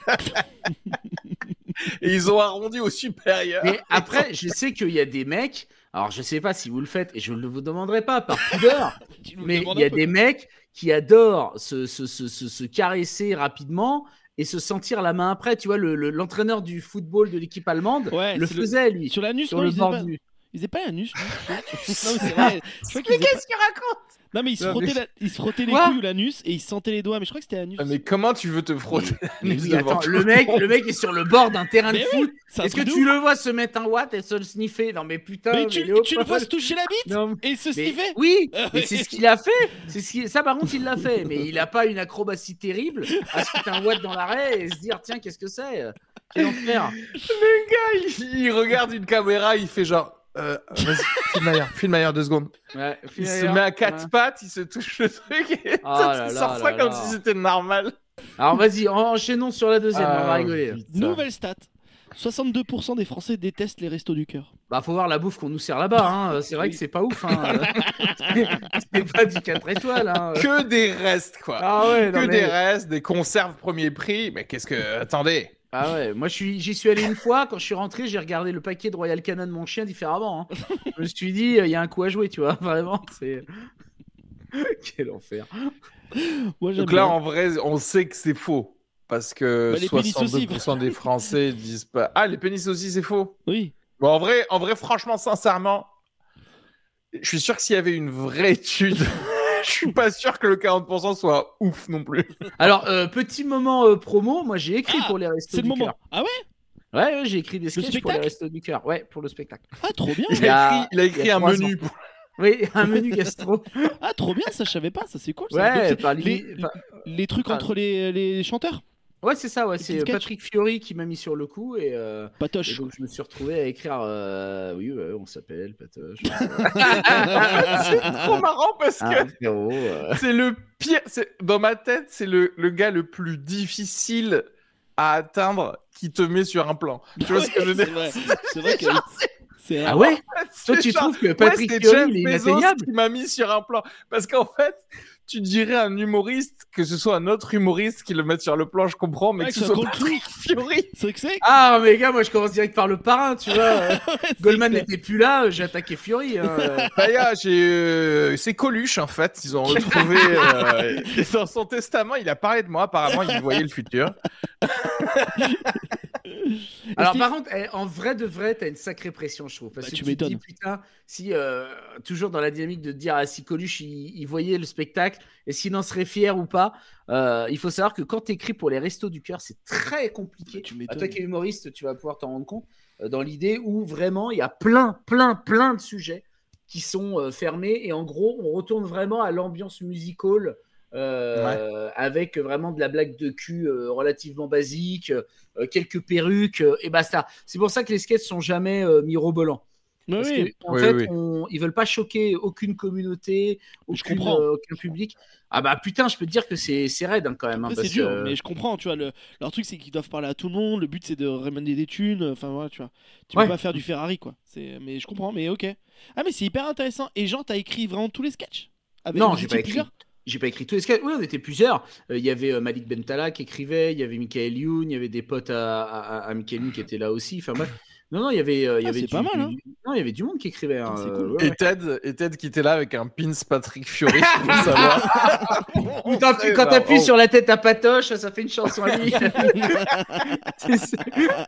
Et ils ont arrondi au supérieur. Mais après, je sais qu'il y a des mecs. Alors, je sais pas si vous le faites et je ne vous demanderai pas par pudeur. Mais il y un a des mecs qui adorent se, se, se, se, se caresser rapidement et se sentir la main après. Tu vois, le- le- l'entraîneur du football de l'équipe allemande Ouais, le faisait, lui, Sur l'anus, sur non, le bord pas... du. ils faisaient pas non, non, mais c'est vrai. Pas- qu'il raconte? Non, mais ils se Non, mais- frottaient, la- ils se frottaient les couilles ou l'anus et ils se sentaient les doigts. Mais je crois que c'était l'anus. Ah, Mais comment tu veux te frotter l'anus oui, devant attends, le mec, monde le mec est sur le bord d'un terrain de Mais foot. Est-ce que tu le vois se mettre un watt et se le sniffer Non, mais putain, Mais mais tu, le vois se toucher la bite Non, et se mais- sniffer Oui, Ah mais c'est ce qu'il a fait. C'est ce qui... Ça, par contre, il l'a fait. Mais il a pas une acrobatie terrible à se foutre un watt dans l'arrêt et se dire tiens, qu'est-ce que c'est? Quel enfer Le gars, il, il regarde une caméra, il fait genre. Euh, vas-y, ailleurs deux secondes. Ouais, Il se met à quatre ouais. pattes, il se touche le truc et Oh là tu là sors ça là comme là. si c'était normal. Alors vas-y, en- enchaînons sur la deuxième, on va Ah, rigoler. putain. Nouvelle stat 62% des Français détestent les restos du cœur. Bah faut voir la bouffe qu'on nous sert là-bas. Hein. C'est vrai que c'est pas ouf. Hein. c'est pas du 4 étoiles. Hein. Que des restes, quoi. Ah ouais, non, que mais- des restes, des conserves premier prix. Mais qu'est-ce que. Attendez. Ah ouais, moi je suis, j'y suis allé une fois. Quand je suis rentré, j'ai regardé le paquet de Royal Canin de mon chien différemment. hein. je me suis dit, il y a un coup à jouer, tu vois. Vraiment, c'est. Quel enfer. Moi, Donc là, bien. en vrai, on sait que c'est faux. Parce que Bah, les pénis aussi. 62% des Français disent pas. Ah, les pénis aussi, c'est faux. Oui. Bon, en vrai, en vrai, franchement, sincèrement, je suis sûr que s'il y avait une vraie étude, je suis pas sûr que le 40% soit ouf non plus. Alors, euh, petit moment euh, promo, moi j'ai écrit Ah, pour les restos C'est du le moment. cœur. Ah ouais? Ouais, ouais, j'ai écrit des sketchs pour les restos du cœur. Ouais, pour le spectacle. Ah, trop bien. Il Il y a- a écrit, il a il écrit a un menu. ans. Oui, un menu gastro. Ah, trop bien, ça, je savais pas. Ça, c'est cool. ça. Ouais, c'est par les, limite- par- les trucs Ah. entre les, les chanteurs? Ouais, c'est ça, ouais. C'est. Patrick Fiori qui m'a mis sur le coup et, euh, et Patoche. donc je me suis retrouvé à écrire. euh, oui, ouais, on s'appelle Patoche. c'est trop marrant parce que Ah, frérot, euh. c'est le pire. Dans ma tête, c'est le, le gars le plus difficile à atteindre qui te met sur un plan. Tu vois ce que je veux C'est dire? vrai. C'est vrai que. C'est Ah ouais? Toi, tu genre- trouves que Ouais, Patrick c'était Fiori, il est inatteignable? Qui m'a mis sur un plan. Parce qu'en fait, tu dirais un humoriste, que ce soit un autre humoriste qui le mette sur le plan, je comprends, mais Ouais, que que ce soit Patrick Fiori. C'est que c'est. Ah, mais gars, moi je commence direct par le parrain, tu vois. euh, Goldman n'était plus là, euh, j'ai attaqué Fury. hein, euh. Bah, yeah, j'ai, euh, c'est Coluche en fait. Ils ont retrouvé euh, et dans son testament. Il a parlé de moi. Apparemment, il voyait le futur. Alors par contre, eh, en vrai de vrai, t'as une sacrée pression, je trouve. Parce Bah, que tu tu te dis, m'étonnes. putain, si, euh, toujours dans la dynamique de dire, ah, si Coluche, il, il voyait le spectacle, et s'il en serait fier ou pas, euh, il faut savoir que quand t'écris pour les restos du cœur, c'est très compliqué. Tu À m'étonnes. toi qui es humoriste, tu vas pouvoir t'en rendre compte, euh, dans l'idée où vraiment, il y a plein, plein, plein de sujets qui sont fermés, et en gros, on retourne vraiment à l'ambiance musicale. Euh, avec vraiment de la blague de cul euh, relativement basique, euh, quelques perruques euh, et basta. C'est pour ça que les sketchs sont jamais euh, mirobolants. Ouais, Parce oui. que, en Oui, fait, oui. on- ils veulent pas choquer aucune communauté, aucune, euh, aucun public. Ah bah putain, je peux te dire que c'est c'est raide hein, quand même. hein, c'est dur, que- mais je comprends, tu vois. Le... Leur truc, c'est qu'ils doivent parler à tout le monde. Le but, c'est de ramener des thunes. Enfin, voilà, tu vois. Tu Ouais. peux pas faire du Ferrari, quoi. Mais je comprends, mais ok. Ah, mais c'est hyper intéressant. Et genre, t'as écrit vraiment tous les sketchs Avec Non, j'ai pas écrit. plusieurs J'ai pas écrit sketchs. Oui, on était plusieurs. Euh, Il y avait euh, Malik Bentala qui écrivait, il y avait Michael Youn, il y avait des potes à, Michael Youn qui étaient là aussi. Non, non, il y avait, euh, il y Ah, avait c'est du, pas mal, hein. du- Non, il y avait du monde qui écrivait. hein, Ah, euh, cool. ouais, Et ouais. Ted, et Ted qui était là avec un pins Patrick Fiori. Je veux savoir. Ou quand t'appuies sur la tête à Patoche, ça fait une chanson à lui.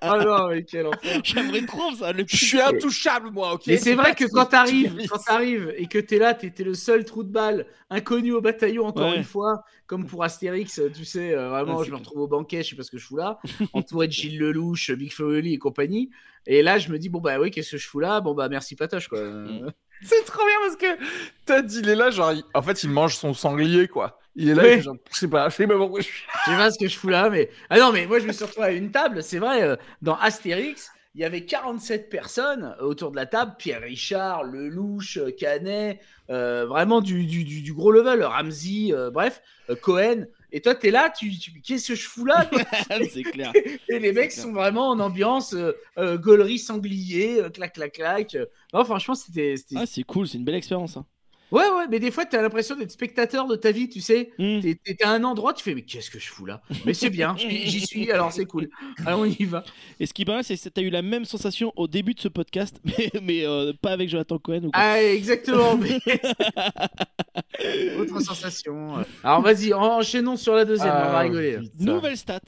Oh non, mais quel enfer. J'aimerais trop ça. Le Je suis intouchable, moi, ok? Mais c'est vrai que quand t'arrives, quand t'arrives et que t'es là, t'es t'es le seul trou de balle inconnu au bataillon encore Ouais. une fois, comme pour Astérix, tu sais, euh, vraiment, c'est je me retrouve au banquet, je sais pas ce que je fous là, entouré de Gilles Lelouch, Big Foley et compagnie. Et là, je me dis bon bah oui, qu'est-ce que je fous là? Bon bah merci Patoche quoi. Mm. C'est trop bien parce que Ted, il est là, genre, il- en fait, il mange son sanglier, quoi. Il est là, il genre, je sais pas, je sais pas pourquoi je suis Je sais pas ce que je fous là, mais ah non, mais moi je me suis retrouvé à une table. C'est vrai, euh, dans Astérix, il y avait 47 personnes autour de la table. Pierre Richard, Lelouch, Canet, euh, vraiment du, du, du, du gros level. Ramsey, euh, bref, euh, Cohen. Et toi, t'es là, tu, tu qu'est-ce que je fous là c'est clair. Et les mecs sont vraiment en ambiance euh, euh, gaulerie sanglier, euh, clac clac clac. Non, franchement, c'était. c'était- Ah, c'est cool, c'est une belle expérience. Hein. Ouais, ouais, mais des fois, t'as l'impression d'être spectateur de ta vie, tu sais. Hmm. T'es t'es à un endroit, tu fais, mais qu'est-ce que je fous là? Mais c'est bien, j'y suis, alors c'est cool. Alors on y va. Et ce qui mal, c'est que t'as eu la même sensation au début de ce podcast, mais, mais euh, pas avec Jonathan Cohen ou quoi. Ah, exactement. mais- Autre sensation. Alors vas-y, en- enchaînons sur la deuxième, on va Ah, rigoler. Nouvelle stat.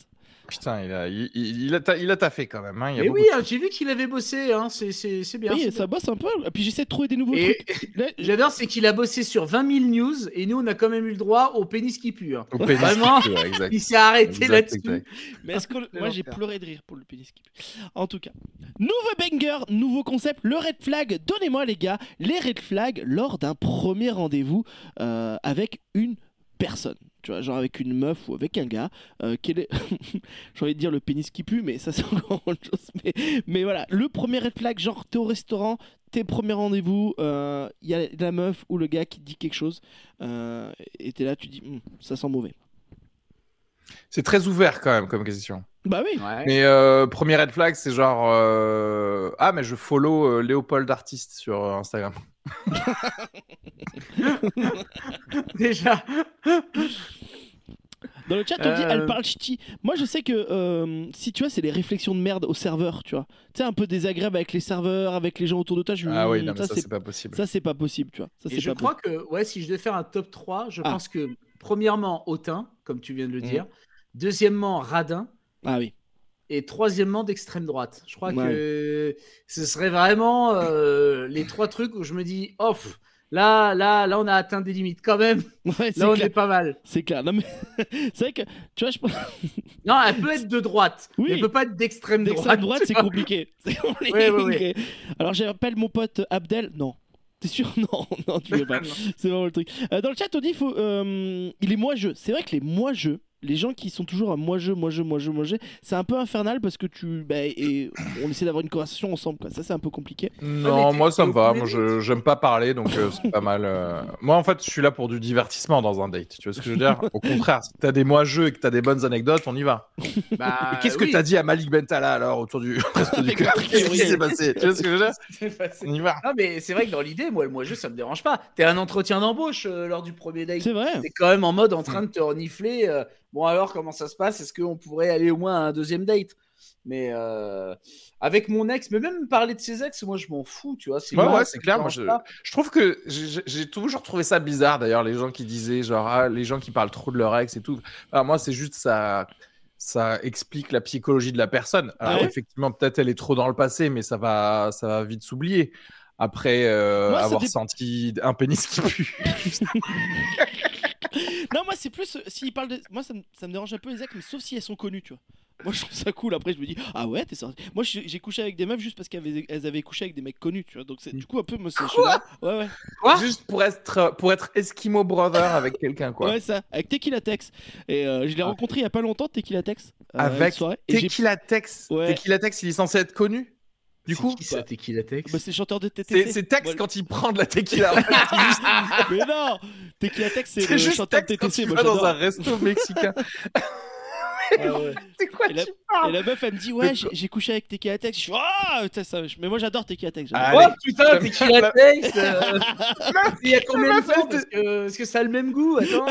Putain, il a, il, il- il a, ta- il a taffé quand même. Hein. Il y a Et oui, hein, j'ai vu qu'il avait bossé, hein, c'est c'est- c'est bien. Oui, ça bosse un peu. Et puis j'essaie de trouver des nouveaux. Et trucs. J'adore, c'est qu'il a bossé sur 20 000 news, et nous, on a quand même eu le droit au pénis qui pue. hein. Au pénis Vraiment qui pue, exact. Il s'est arrêté là-dessus. Mais est-ce que C'est moi j'ai pleuré de rire pour le pénis qui pue. En tout cas, nouveau banger, nouveau concept, le red flag. Donnez-moi les gars les red flags lors d'un premier rendez-vous euh, avec une personne. Tu vois, genre avec une meuf ou avec un gars. Euh, est... J'ai envie de dire le pénis qui pue, mais ça c'est encore autre chose. Mais, voilà, le premier red flag, genre t'es au restaurant, tes premiers rendez-vous, il y a la meuf ou le gars qui dit quelque chose, euh, et t'es là, tu dis, Hum, ça sent mauvais. C'est très ouvert quand même comme question. Bah oui. Ouais. Mais euh, premier red flag, c'est genre euh, ah mais je follow euh, Léopold Artiste sur euh, Instagram. Déjà. Dans le chat, on dit elle parle ch'ti. Moi, je sais que euh, si tu vois, c'est les réflexions de merde au serveur, tu vois. Tu sais, un peu désagréable avec les serveurs, avec les gens autour de toi. Je Ah oui, non mais ça, ça c'est pas possible. ça, c'est pas possible, tu vois. Ça, Et c'est je pas crois que, ouais, si je devais faire un top 3, je Ah. pense que, premièrement, hautain, comme tu viens de le Mhm. dire. Deuxièmement, radin. Ah oui. Et troisièmement, d'extrême droite. Je crois que ce serait vraiment euh, les trois trucs où je me dis, off, là, là, là, on a atteint des limites quand même. Ouais, Là, on clair. est pas mal. C'est clair. Non, mais c'est vrai que, tu vois, je pense. Non, elle peut être de droite, Oui. mais elle peut pas être d'extrême droite. D'extrême droite, c'est compliqué. Alors, j'appelle mon pote Abdel. Non. T'es sûr? Non, non, tu veux pas. C'est vraiment le truc. Euh, dans le chat, on dit faut, euh, il est moi-jeu. C'est vrai que les moi-jeux, les gens qui sont toujours à moi je, moi je, moi je, moi je, c'est un peu infernal parce que tu, bah, et on essaie d'avoir une conversation ensemble, quoi. Ça, c'est un peu compliqué. Non, moi ça me va. Moi, je j'aime pas parler, donc euh, c'est pas mal. euh. Moi, en fait, je suis là pour du divertissement dans un date. Tu vois ce que je veux dire? Au contraire, si t'as des mois jeux et que t'as des bonnes anecdotes, on y va. Bah, Mais Qu'est-ce que oui. t'as dit à Malik Bentala alors autour du resto du Qu'est-ce qui s'est passé? Tu vois ce que je veux dire? C'est passé. On y va. Non, mais c'est vrai que dans l'idée, moi, le moi-jeu, ça me dérange pas. T'es un entretien d'embauche euh, lors du premier date. C'est vrai. T'es quand même en mode en train de te renifler. Bon, alors, comment ça se passe? Est-ce qu'on pourrait aller au moins à un deuxième date? Mais euh, avec mon ex, mais même parler de ses ex, moi, je m'en fous, tu vois. C'est Ouais, ouais, c'est clair. Moi, je, trouve que j'ai toujours trouvé ça bizarre d'ailleurs, les gens qui disaient genre, ah, les gens qui parlent trop de leur ex et tout. Alors, moi, c'est juste ça. Ça explique la psychologie de la personne. Alors, Ah ouais? effectivement, peut-être elle est trop dans le passé, mais ça va, ça va vite s'oublier. Après euh, avoir dé- senti un pénis qui pue. Non, moi, c'est plus. euh, S'ils parlent de. Moi, ça me, ça me dérange un peu les ex, mais sauf si elles sont connues, tu vois. Moi, je trouve ça cool. Après, je me dis, ah ouais, t'es sorti. Moi, j'ai couché avec des meufs juste parce qu'elles avaient, elles avaient couché avec des mecs connus, tu vois. Donc, c'est du coup un peu. Moi, c'est- je suis là. Ouais, ouais. Quoi juste pour être, pour être Eskimo brother avec quelqu'un, quoi. Ouais, ça. Avec Tequila Tex. Et euh, je l'ai Ah. rencontré il y a pas longtemps, Tequila Tex. euh, avec Tequila Tex. Ouais. Tequila Tex, il est censé être connu? Du C'est coup, qui ça, Tequila Tex Bah, c'est chanteur de TTC. c'est Tex quand il prend de la tequila. Mais non Tequila Tex, c'est C'est le juste chanteur de TTC. Moi, dans un resto mexicain. Ah ouais. C'est quoi Et la- Et la meuf, elle me dit, ouais, j'ai couché avec Tequila Tex. Je fais, ah putain, ça. Mais moi, j'adore Tequila Tex. Oh putain, Tequila Tex euh, Il y a combien de temps Parce que, est-ce que ça a le même goût Attends.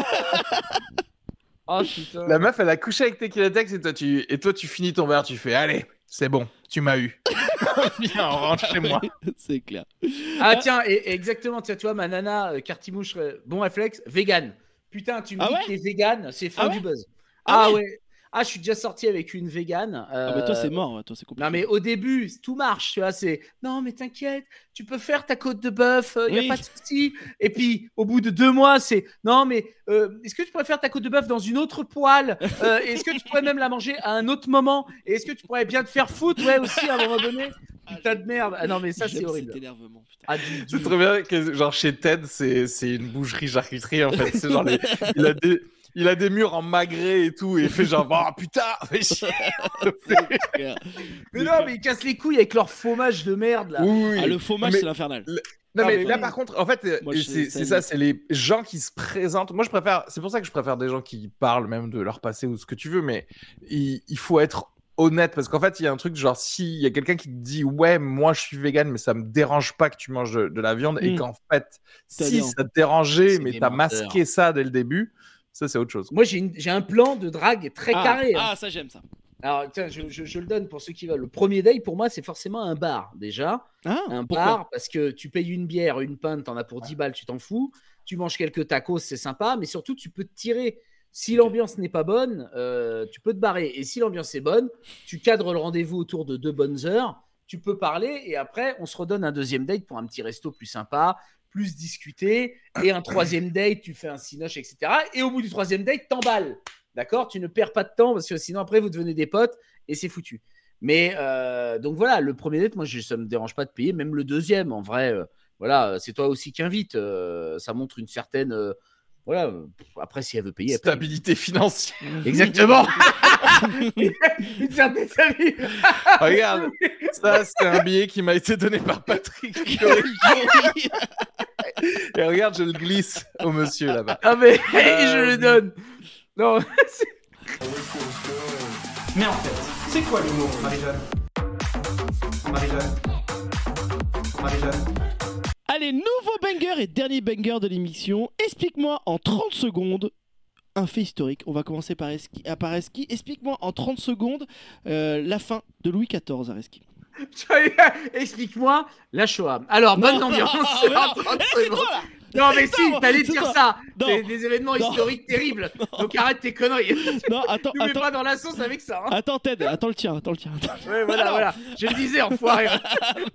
Oh putain. La meuf, elle a couché avec Tequila Tex et toi, tu, et toi, tu finis ton verre, tu fais Allez, c'est bon, tu m'as eu. Viens, on rentre chez moi. c'est clair. Ah tiens, et, et exactement, tiens, tu vois, ma nana, euh, Cartimouche, euh, bon réflexe, vegan. Putain, tu me Ah dis ouais que t'es vegan, c'est fin Ah du buzz. Ah Ah, ouais ouais. Ah, je suis déjà sorti avec une vegan. Ah, mais toi, euh, c'est mort. ouais, Toi, c'est compliqué. Non, mais au début, tout marche, tu vois, c'est non, mais t'inquiète, tu peux faire ta côte de bœuf, il n'y Oui. a pas de souci. Et puis, au bout de deux mois, c'est non, mais euh, est-ce que tu pourrais faire ta côte de bœuf dans une autre poêle Euh, Est-ce que tu pourrais même la manger à un autre moment Et est-ce que tu pourrais bien te faire foutre, ouais, aussi, à un moment donné? Putain de merde. Ah non, mais ça, c'est horrible. Cet énervement, putain. Ah, du- du- C'est très bien que, genre, chez Ted, c'est c'est une boucherie charcuterie, en fait. C'est genre, les- il, a des, il a des murs en magret et tout, et il fait genre, oh putain, fais chier. Clair. Mais non, mais ils cassent les couilles avec leur fromage de merde, là. Oui, oui. Ah, le fromage, c'est l'infernal. Non, Ah, mais mais là, par contre, en fait, euh, c'est ça c'est les gens qui se présentent. Moi, je préfère, c'est pour ça que je préfère des gens qui parlent même de leur passé ou ce que tu veux, mais il, il faut être honnête parce qu'en fait, il y a un truc genre, s'il y a quelqu'un qui te dit, ouais, moi, je suis vegan, mais ça me dérange pas que tu manges de, de la viande, et Mm. qu'en fait, si bien. ça te dérangeait, mais t'as masqué ça dès le début, ça, c'est autre chose. Moi, j'ai un plan de drague très ah, carré. hein. ah, ça, j'aime ça. Alors, tiens, je, je- je le donne pour ceux qui veulent. Le premier date, pour moi, c'est forcément un bar, déjà. Ah, un bar, parce que tu payes une bière, une pinte, t'en as pour 10 balles, tu t'en fous. Tu manges quelques tacos, c'est sympa, mais surtout, tu peux te tirer. Si l'ambiance n'est pas bonne, euh, tu peux te barrer. Et si l'ambiance est bonne, tu cadres le rendez-vous autour de deux bonnes heures, tu peux parler, et après, on se redonne un deuxième date pour un petit resto plus sympa, plus discuter. Et un troisième date, tu fais un cinoche, etc. Et au bout du troisième date, t'emballes. D'accord? Tu ne perds pas de temps, parce que sinon, après, vous devenez des potes, et c'est foutu. Mais euh, donc voilà, le premier date, moi, je, ça me dérange pas de payer, même le deuxième, en vrai. euh, voilà, c'est toi aussi qui invite. euh, ça montre une certaine. voilà, après, si elle veut payer, elle paye. Stabilité financière. Exactement. une certaine famille. Regarde, ça, c'est un billet qui m'a été donné par Patrick. Et regarde, je le glisse au monsieur là-bas. Ah, mais Euh, je le donne. Non, Mais en fait, c'est quoi l'humour, Marie-Jeanne? Marie-Jeanne? Marie-Jeanne? Allez, nouveau banger et dernier banger de l'émission. Explique-moi en 30 secondes un fait historique. On va commencer par Eski. à par Eski. Explique-moi en 30 secondes euh, la fin de Louis XIV, Areski. explique-moi la Shoah. Alors, bonne Non, ambiance. non, mais non. en 30 c'est secondes. toi là Non, mais si, t'allais dire ça. C'est des événements Non. historiques terribles. Donc arrête tes conneries. Non, attends, Tu mets pas dans la sauce avec ça. hein. Attends, Ted, attends le tien, attends le tien. attends. Ouais, voilà, Alors. voilà. Je le disais, enfoiré.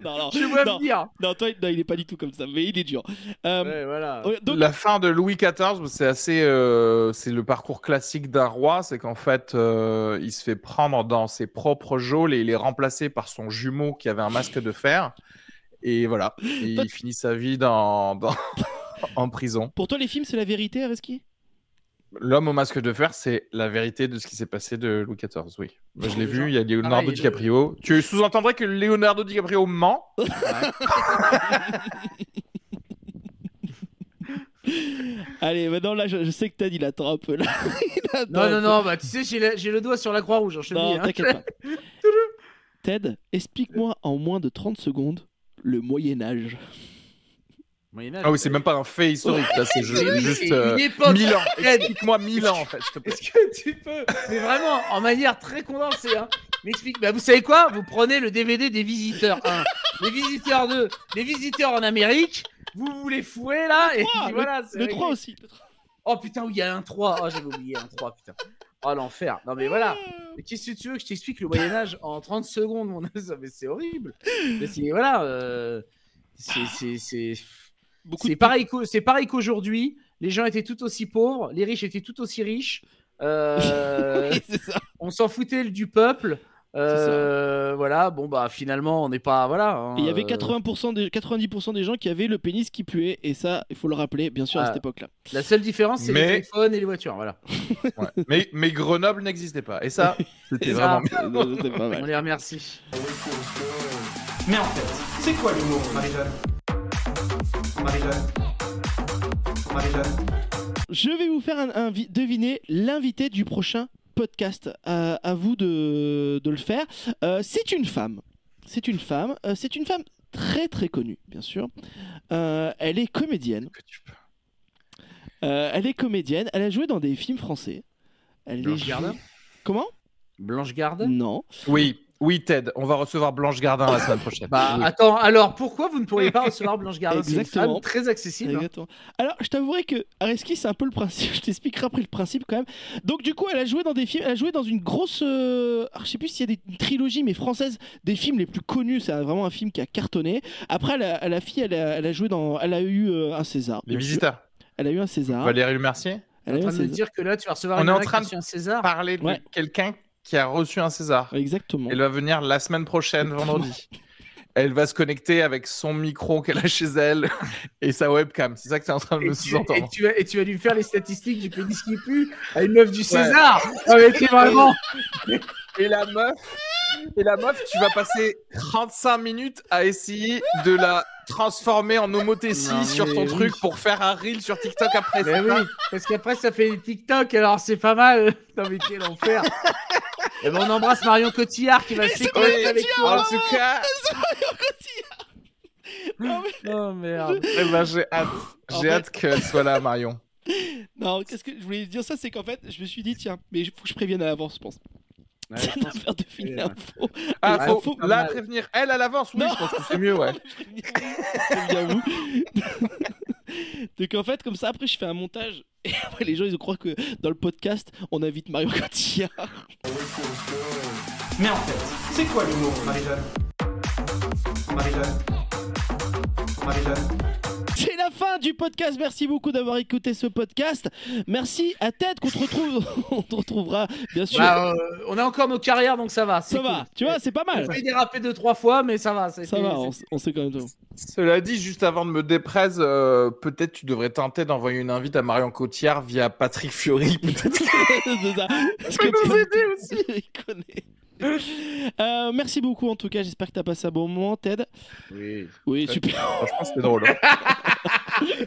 non, non, Je vois venir. non, toi, non, il est pas du tout comme ça, mais il est dur. Euh, Ouais, voilà. La fin de Louis XIV, c'est assez, euh, c'est le parcours classique d'un roi, c'est qu'en fait, euh, il se fait prendre dans ses propres geôles et il est remplacé par son jumeau qui avait un masque de fer. Et voilà, Et Toi- il finit sa vie dans, dans- en prison. pour toi, les films, c'est la vérité, Areski? L'homme au masque de fer, c'est la vérité de ce qui s'est passé de Louis XIV, oui. Moi, je l'ai vu, il y a Leonardo Pareil, DiCaprio. Tu sous-entendrais que Leonardo DiCaprio ment? Allez, maintenant là, je, je sais que Ted il attend un peu là. Non, un non, peu. non, bah tu sais, j'ai le, j'ai le doigt sur la croix rouge en cheville. Non, hein. t'inquiète pas. Ted, explique-moi en moins de 30 secondes le Moyen-Âge. Moyen-Âge, Ah oui, c'est même pas un fait historique, là, c'est oui, juste euh, une époque. 1000 ans. Explique-moi 1000 ans, en fait, s'il te plaît. Est-ce que tu peux Mais vraiment, en manière très condensée, hein. M'explique. Bah, vous savez quoi? Vous prenez le DVD des visiteurs 1, les visiteurs 2, les visiteurs en Amérique, vous vous les fouez là, et trois, puis voilà. c'est Le réglé. 3 aussi. le 3. Oh putain, oui, il y a un 3. Oh, j'avais oublié un 3, putain. Oh, l'enfer. Non, mais voilà. Mais qu'est-ce que tu veux que je t'explique? Le Moyen-Âge en 30 secondes, mon âge Mais c'est horrible. Mais c'est. Voilà. euh, c'est- c'est. c'est... Beaucoup C'est pareil, qu'au- c'est pareil qu'aujourd'hui. Les gens étaient tout aussi pauvres, les riches étaient tout aussi riches. Euh, Oui, c'est ça. on s'en foutait du peuple. Euh, voilà, bon bah finalement on n'est pas voilà. hein, il y avait euh, 80% des, 90% des gens qui avaient le pénis qui puait, et ça, il faut le rappeler, bien sûr, à cette époque-là. La seule différence c'est Mais- les téléphones et les voitures, voilà. Ouais. Mais, mais Grenoble n'existait pas. Et ça, c'était Et ça, vraiment bien. C'était pas On les remercie. Mais en fait, c'est quoi l'humour, Marie-Jeanne? Je vais vous faire un, un vi- deviner l'invité du prochain podcast. À, à vous de, de le faire. Euh, c'est une femme. C'est une femme. Euh, c'est une femme très très connue, bien sûr. Euh, elle est comédienne. Euh, elle est comédienne. Elle a joué dans des films français. Elle Blanche Comment? Blanche Garde. Non. Oui, oui, Ted, on va recevoir Blanche Gardin la semaine prochaine. Bah Oui. attends, alors pourquoi vous ne pourriez pas recevoir Blanche Gardin? C'est une Exactement. femme très accessible. hein. Exactement. Alors, je t'avouerai que Areski, c'est un peu le principe. Je t'expliquerai après le principe quand même. Donc, du coup, elle a joué dans des films. Elle a joué dans une grosse. euh, alors, je sais plus s'il y a des une trilogie, mais française, des films les plus connus. C'est vraiment un film qui a cartonné. Après, elle a- la fille, elle a, elle a joué dans. Elle a eu euh, un César. Les visiteurs. Elle a eu un César. Valérie Le Mercier Elle T'es a en un train de me dire que là tu vas recevoir On une est en train de un César. Parler de Ouais. quelqu'un qui a reçu un César. Exactement. Elle va venir la semaine prochaine, vendredi. Elle va se connecter avec son micro qu'elle a chez elle et sa webcam. C'est ça que tu es en train de Et me et, sous-entendre. tu vas, et tu vas lui faire les statistiques du pénis qui pue à une meuf du César. Ah mais t'es vraiment. Et la meuf, et la meuf, tu vas passer 35 minutes à essayer de la transformer en homothétie sur mais ton oui. truc pour faire un reel sur TikTok après. Mais oui, parce qu'après ça fait des TikTok, alors c'est pas mal. Non mais quel enfer. Et ben on embrasse Marion Cotillard qui va connecter avec en toi. tout cas, Non, mais- Oh merde. eh ben, j'ai hâte, En j'ai fait- hâte qu'elle soit là, Marion. non, qu'est-ce que je voulais dire ça, c'est qu'en fait, je me suis dit, tiens, mais il faut que je prévienne à l'avance, je pense. Ouais, C'est je pense de Ouais. l'info. Ah, faut, faut- la prévenir elle à l'avance. Oui, Non. je pense que c'est mieux, ouais. Préviens vous. Donc en fait, comme ça, après, je fais un montage. Et après, les gens, ils croient que dans le podcast, on invite Mario Cotillard. Mais en fait, c'est quoi l'humour, Marie-Jeanne? Marie-Jeanne? Marie-Jeanne? La fin du podcast. Merci beaucoup d'avoir écouté ce podcast. Merci à Ted qu'on te retrouve. on te retrouvera, bien sûr. Bah, euh, on a encore nos carrières donc ça va. ça va, tu vois, c'est pas On mal. a failli déraper deux trois fois mais ça va. Ça va, on, on sait quand même tout. Cela dit, juste avant de me dépresse, euh, peut-être tu devrais tenter d'envoyer une invite à Marion Cotillard via Patrick Fiori. Peut-être ça. Parce peut que nous aider aussi. Il connaît. Euh, merci beaucoup en tout cas, j'espère que t'as passé un bon moment Ted. Oui. Oui, Ouais. super. Franchement, c'était drôle. hein.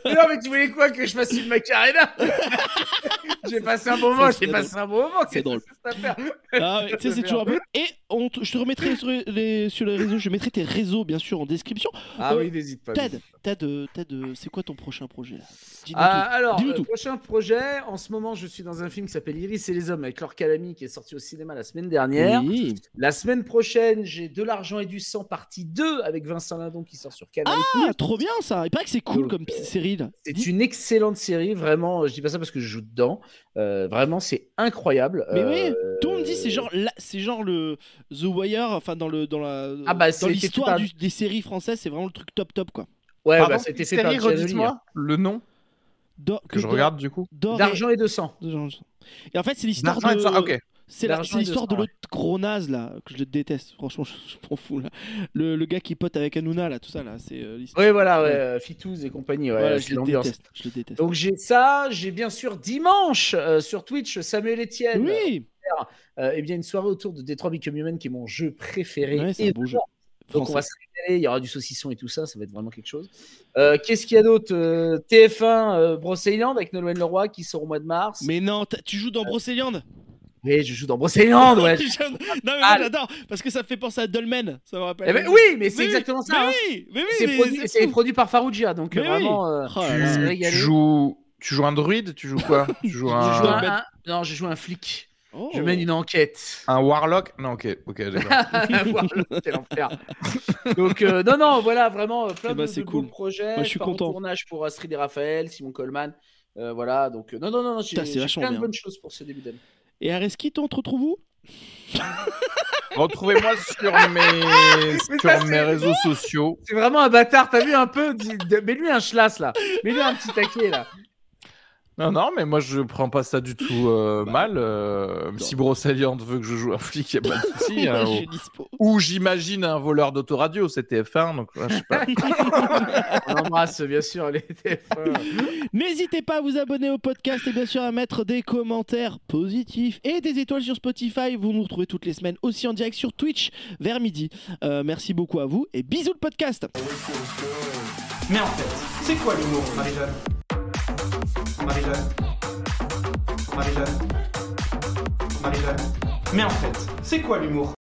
Mais non mais tu voulais quoi que je fasse une Macarena? J'ai passé un bon moment, j'ai passé un bon moment. C'est drôle. Ah, tu sais, c'est toujours un peu. Et on te- je te remettrai sur les, sur les réseaux, je mettrai tes réseaux bien sûr en description. Ah Euh, oui, n'hésite pas. Ted, Ted, euh, Ted, euh, c'est quoi ton prochain projet là? Ah, tout. alors, Dis-nous euh, tout. prochain projet, en ce moment, je suis dans un film qui s'appelle Iris et les hommes avec Laure Calamy qui est sorti au cinéma la semaine dernière. Oui. La semaine prochaine, j'ai De l'argent et du sang partie 2 avec Vincent Lindon qui sort sur Canal+. Ah, trop bien ça. Il paraît que c'est cool Donc, comme euh, série là. C'est une excellente série, vraiment. Je dis pas ça parce que je joue dedans. Euh, vraiment, c'est incroyable. Mais oui, tout le monde dit c'est genre la- genre le The Wire, enfin dans le dans la Ah bah, dans l'histoire du- des séries françaises, c'est vraiment le truc top top quoi. Ouais, Pardon, bah, c'était hein. redites-moi le nom que je regarde du coup. et- D'argent et de sang. Et en fait, c'est l'histoire D'argent et de de sang, ok. C'est c'est l'histoire de sang, ouais. l'autre gros naze là, que je déteste. Franchement, je, je m'en fous là. Le, le gars qui pote avec Hanouna là, tout ça là, c'est euh, l'histoire. Oui, voilà, ouais, Ouais. euh, Fitouz et compagnie, ouais, Voilà, c'est je le l'ambiance. déteste. Je le déteste. Donc j'ai ça, j'ai bien sûr dimanche euh, sur Twitch Samuel Etienne. oui, Euh, eh bien une soirée autour de Detroit Become Human qui est mon jeu préféré. Ouais, c'est un Et beau jeu. Donc on va se régaler, il y aura du saucisson et tout ça, ça va être vraiment quelque chose. Euh, Qu'est-ce qu'il y a d'autre Euh, TF1 euh, Brocéliande avec Nolwenn Leroy qui sort au mois de mars. Mais non, tu joues dans Brocéliande Oui, je joue dans Brocéliande, ouais. non mais Ah, moi j'adore parce que ça fait penser à Dolmen, ça me rappelle. Eh ben, oui, mais c'est exactement ça. Mais hein. oui, mais oui, C'est produit, par Farougia, donc Mais euh, oui. vraiment. euh, Oh Tu, tu joues, tu joues un druide Tu joues quoi? Tu joues je un, joue un- un, un- non, je joue un flic. Oh. Je mène une enquête. un warlock? Non, ok, ok, d'accord. Voilà, quel enfer. Donc euh, non non voilà vraiment euh, plein Eh ben, de, c'est de beaux cool. projets. Moi, je suis content. tournage pour Astrid et Raphaël, Simon Coleman. Euh, voilà donc euh, non non non, non j'ai plein de bien. bonnes choses pour ce début d'année. Et Areski, on te retrouve où? Retrouvez-moi sur mes, sur réseaux sociaux. C'est vraiment un bâtard, t'as vu un peu de- Mets-lui un schlass là, mets-lui un petit taquet là. Non, non, mais moi je prends pas ça du tout euh, Bah, mal. euh, si Brosséliande veut que je joue un flic, y a pas de souci. hein, ou- j'imagine un voleur d'autoradio, c'était F1, donc ouais, je sais pas. On embrasse bien sûr les TF1. N'hésitez pas à vous abonner au podcast et bien sûr à mettre des commentaires positifs et des étoiles sur Spotify. Vous nous retrouvez toutes les semaines aussi en direct sur Twitch vers midi. Euh, merci beaucoup à vous et bisous le podcast. Mais en fait, c'est quoi l'humour, Marie-Jeanne? Marie-Jeanne. Marie-Jeanne. Marie-Jeanne. Mais en fait, c'est quoi l'humour?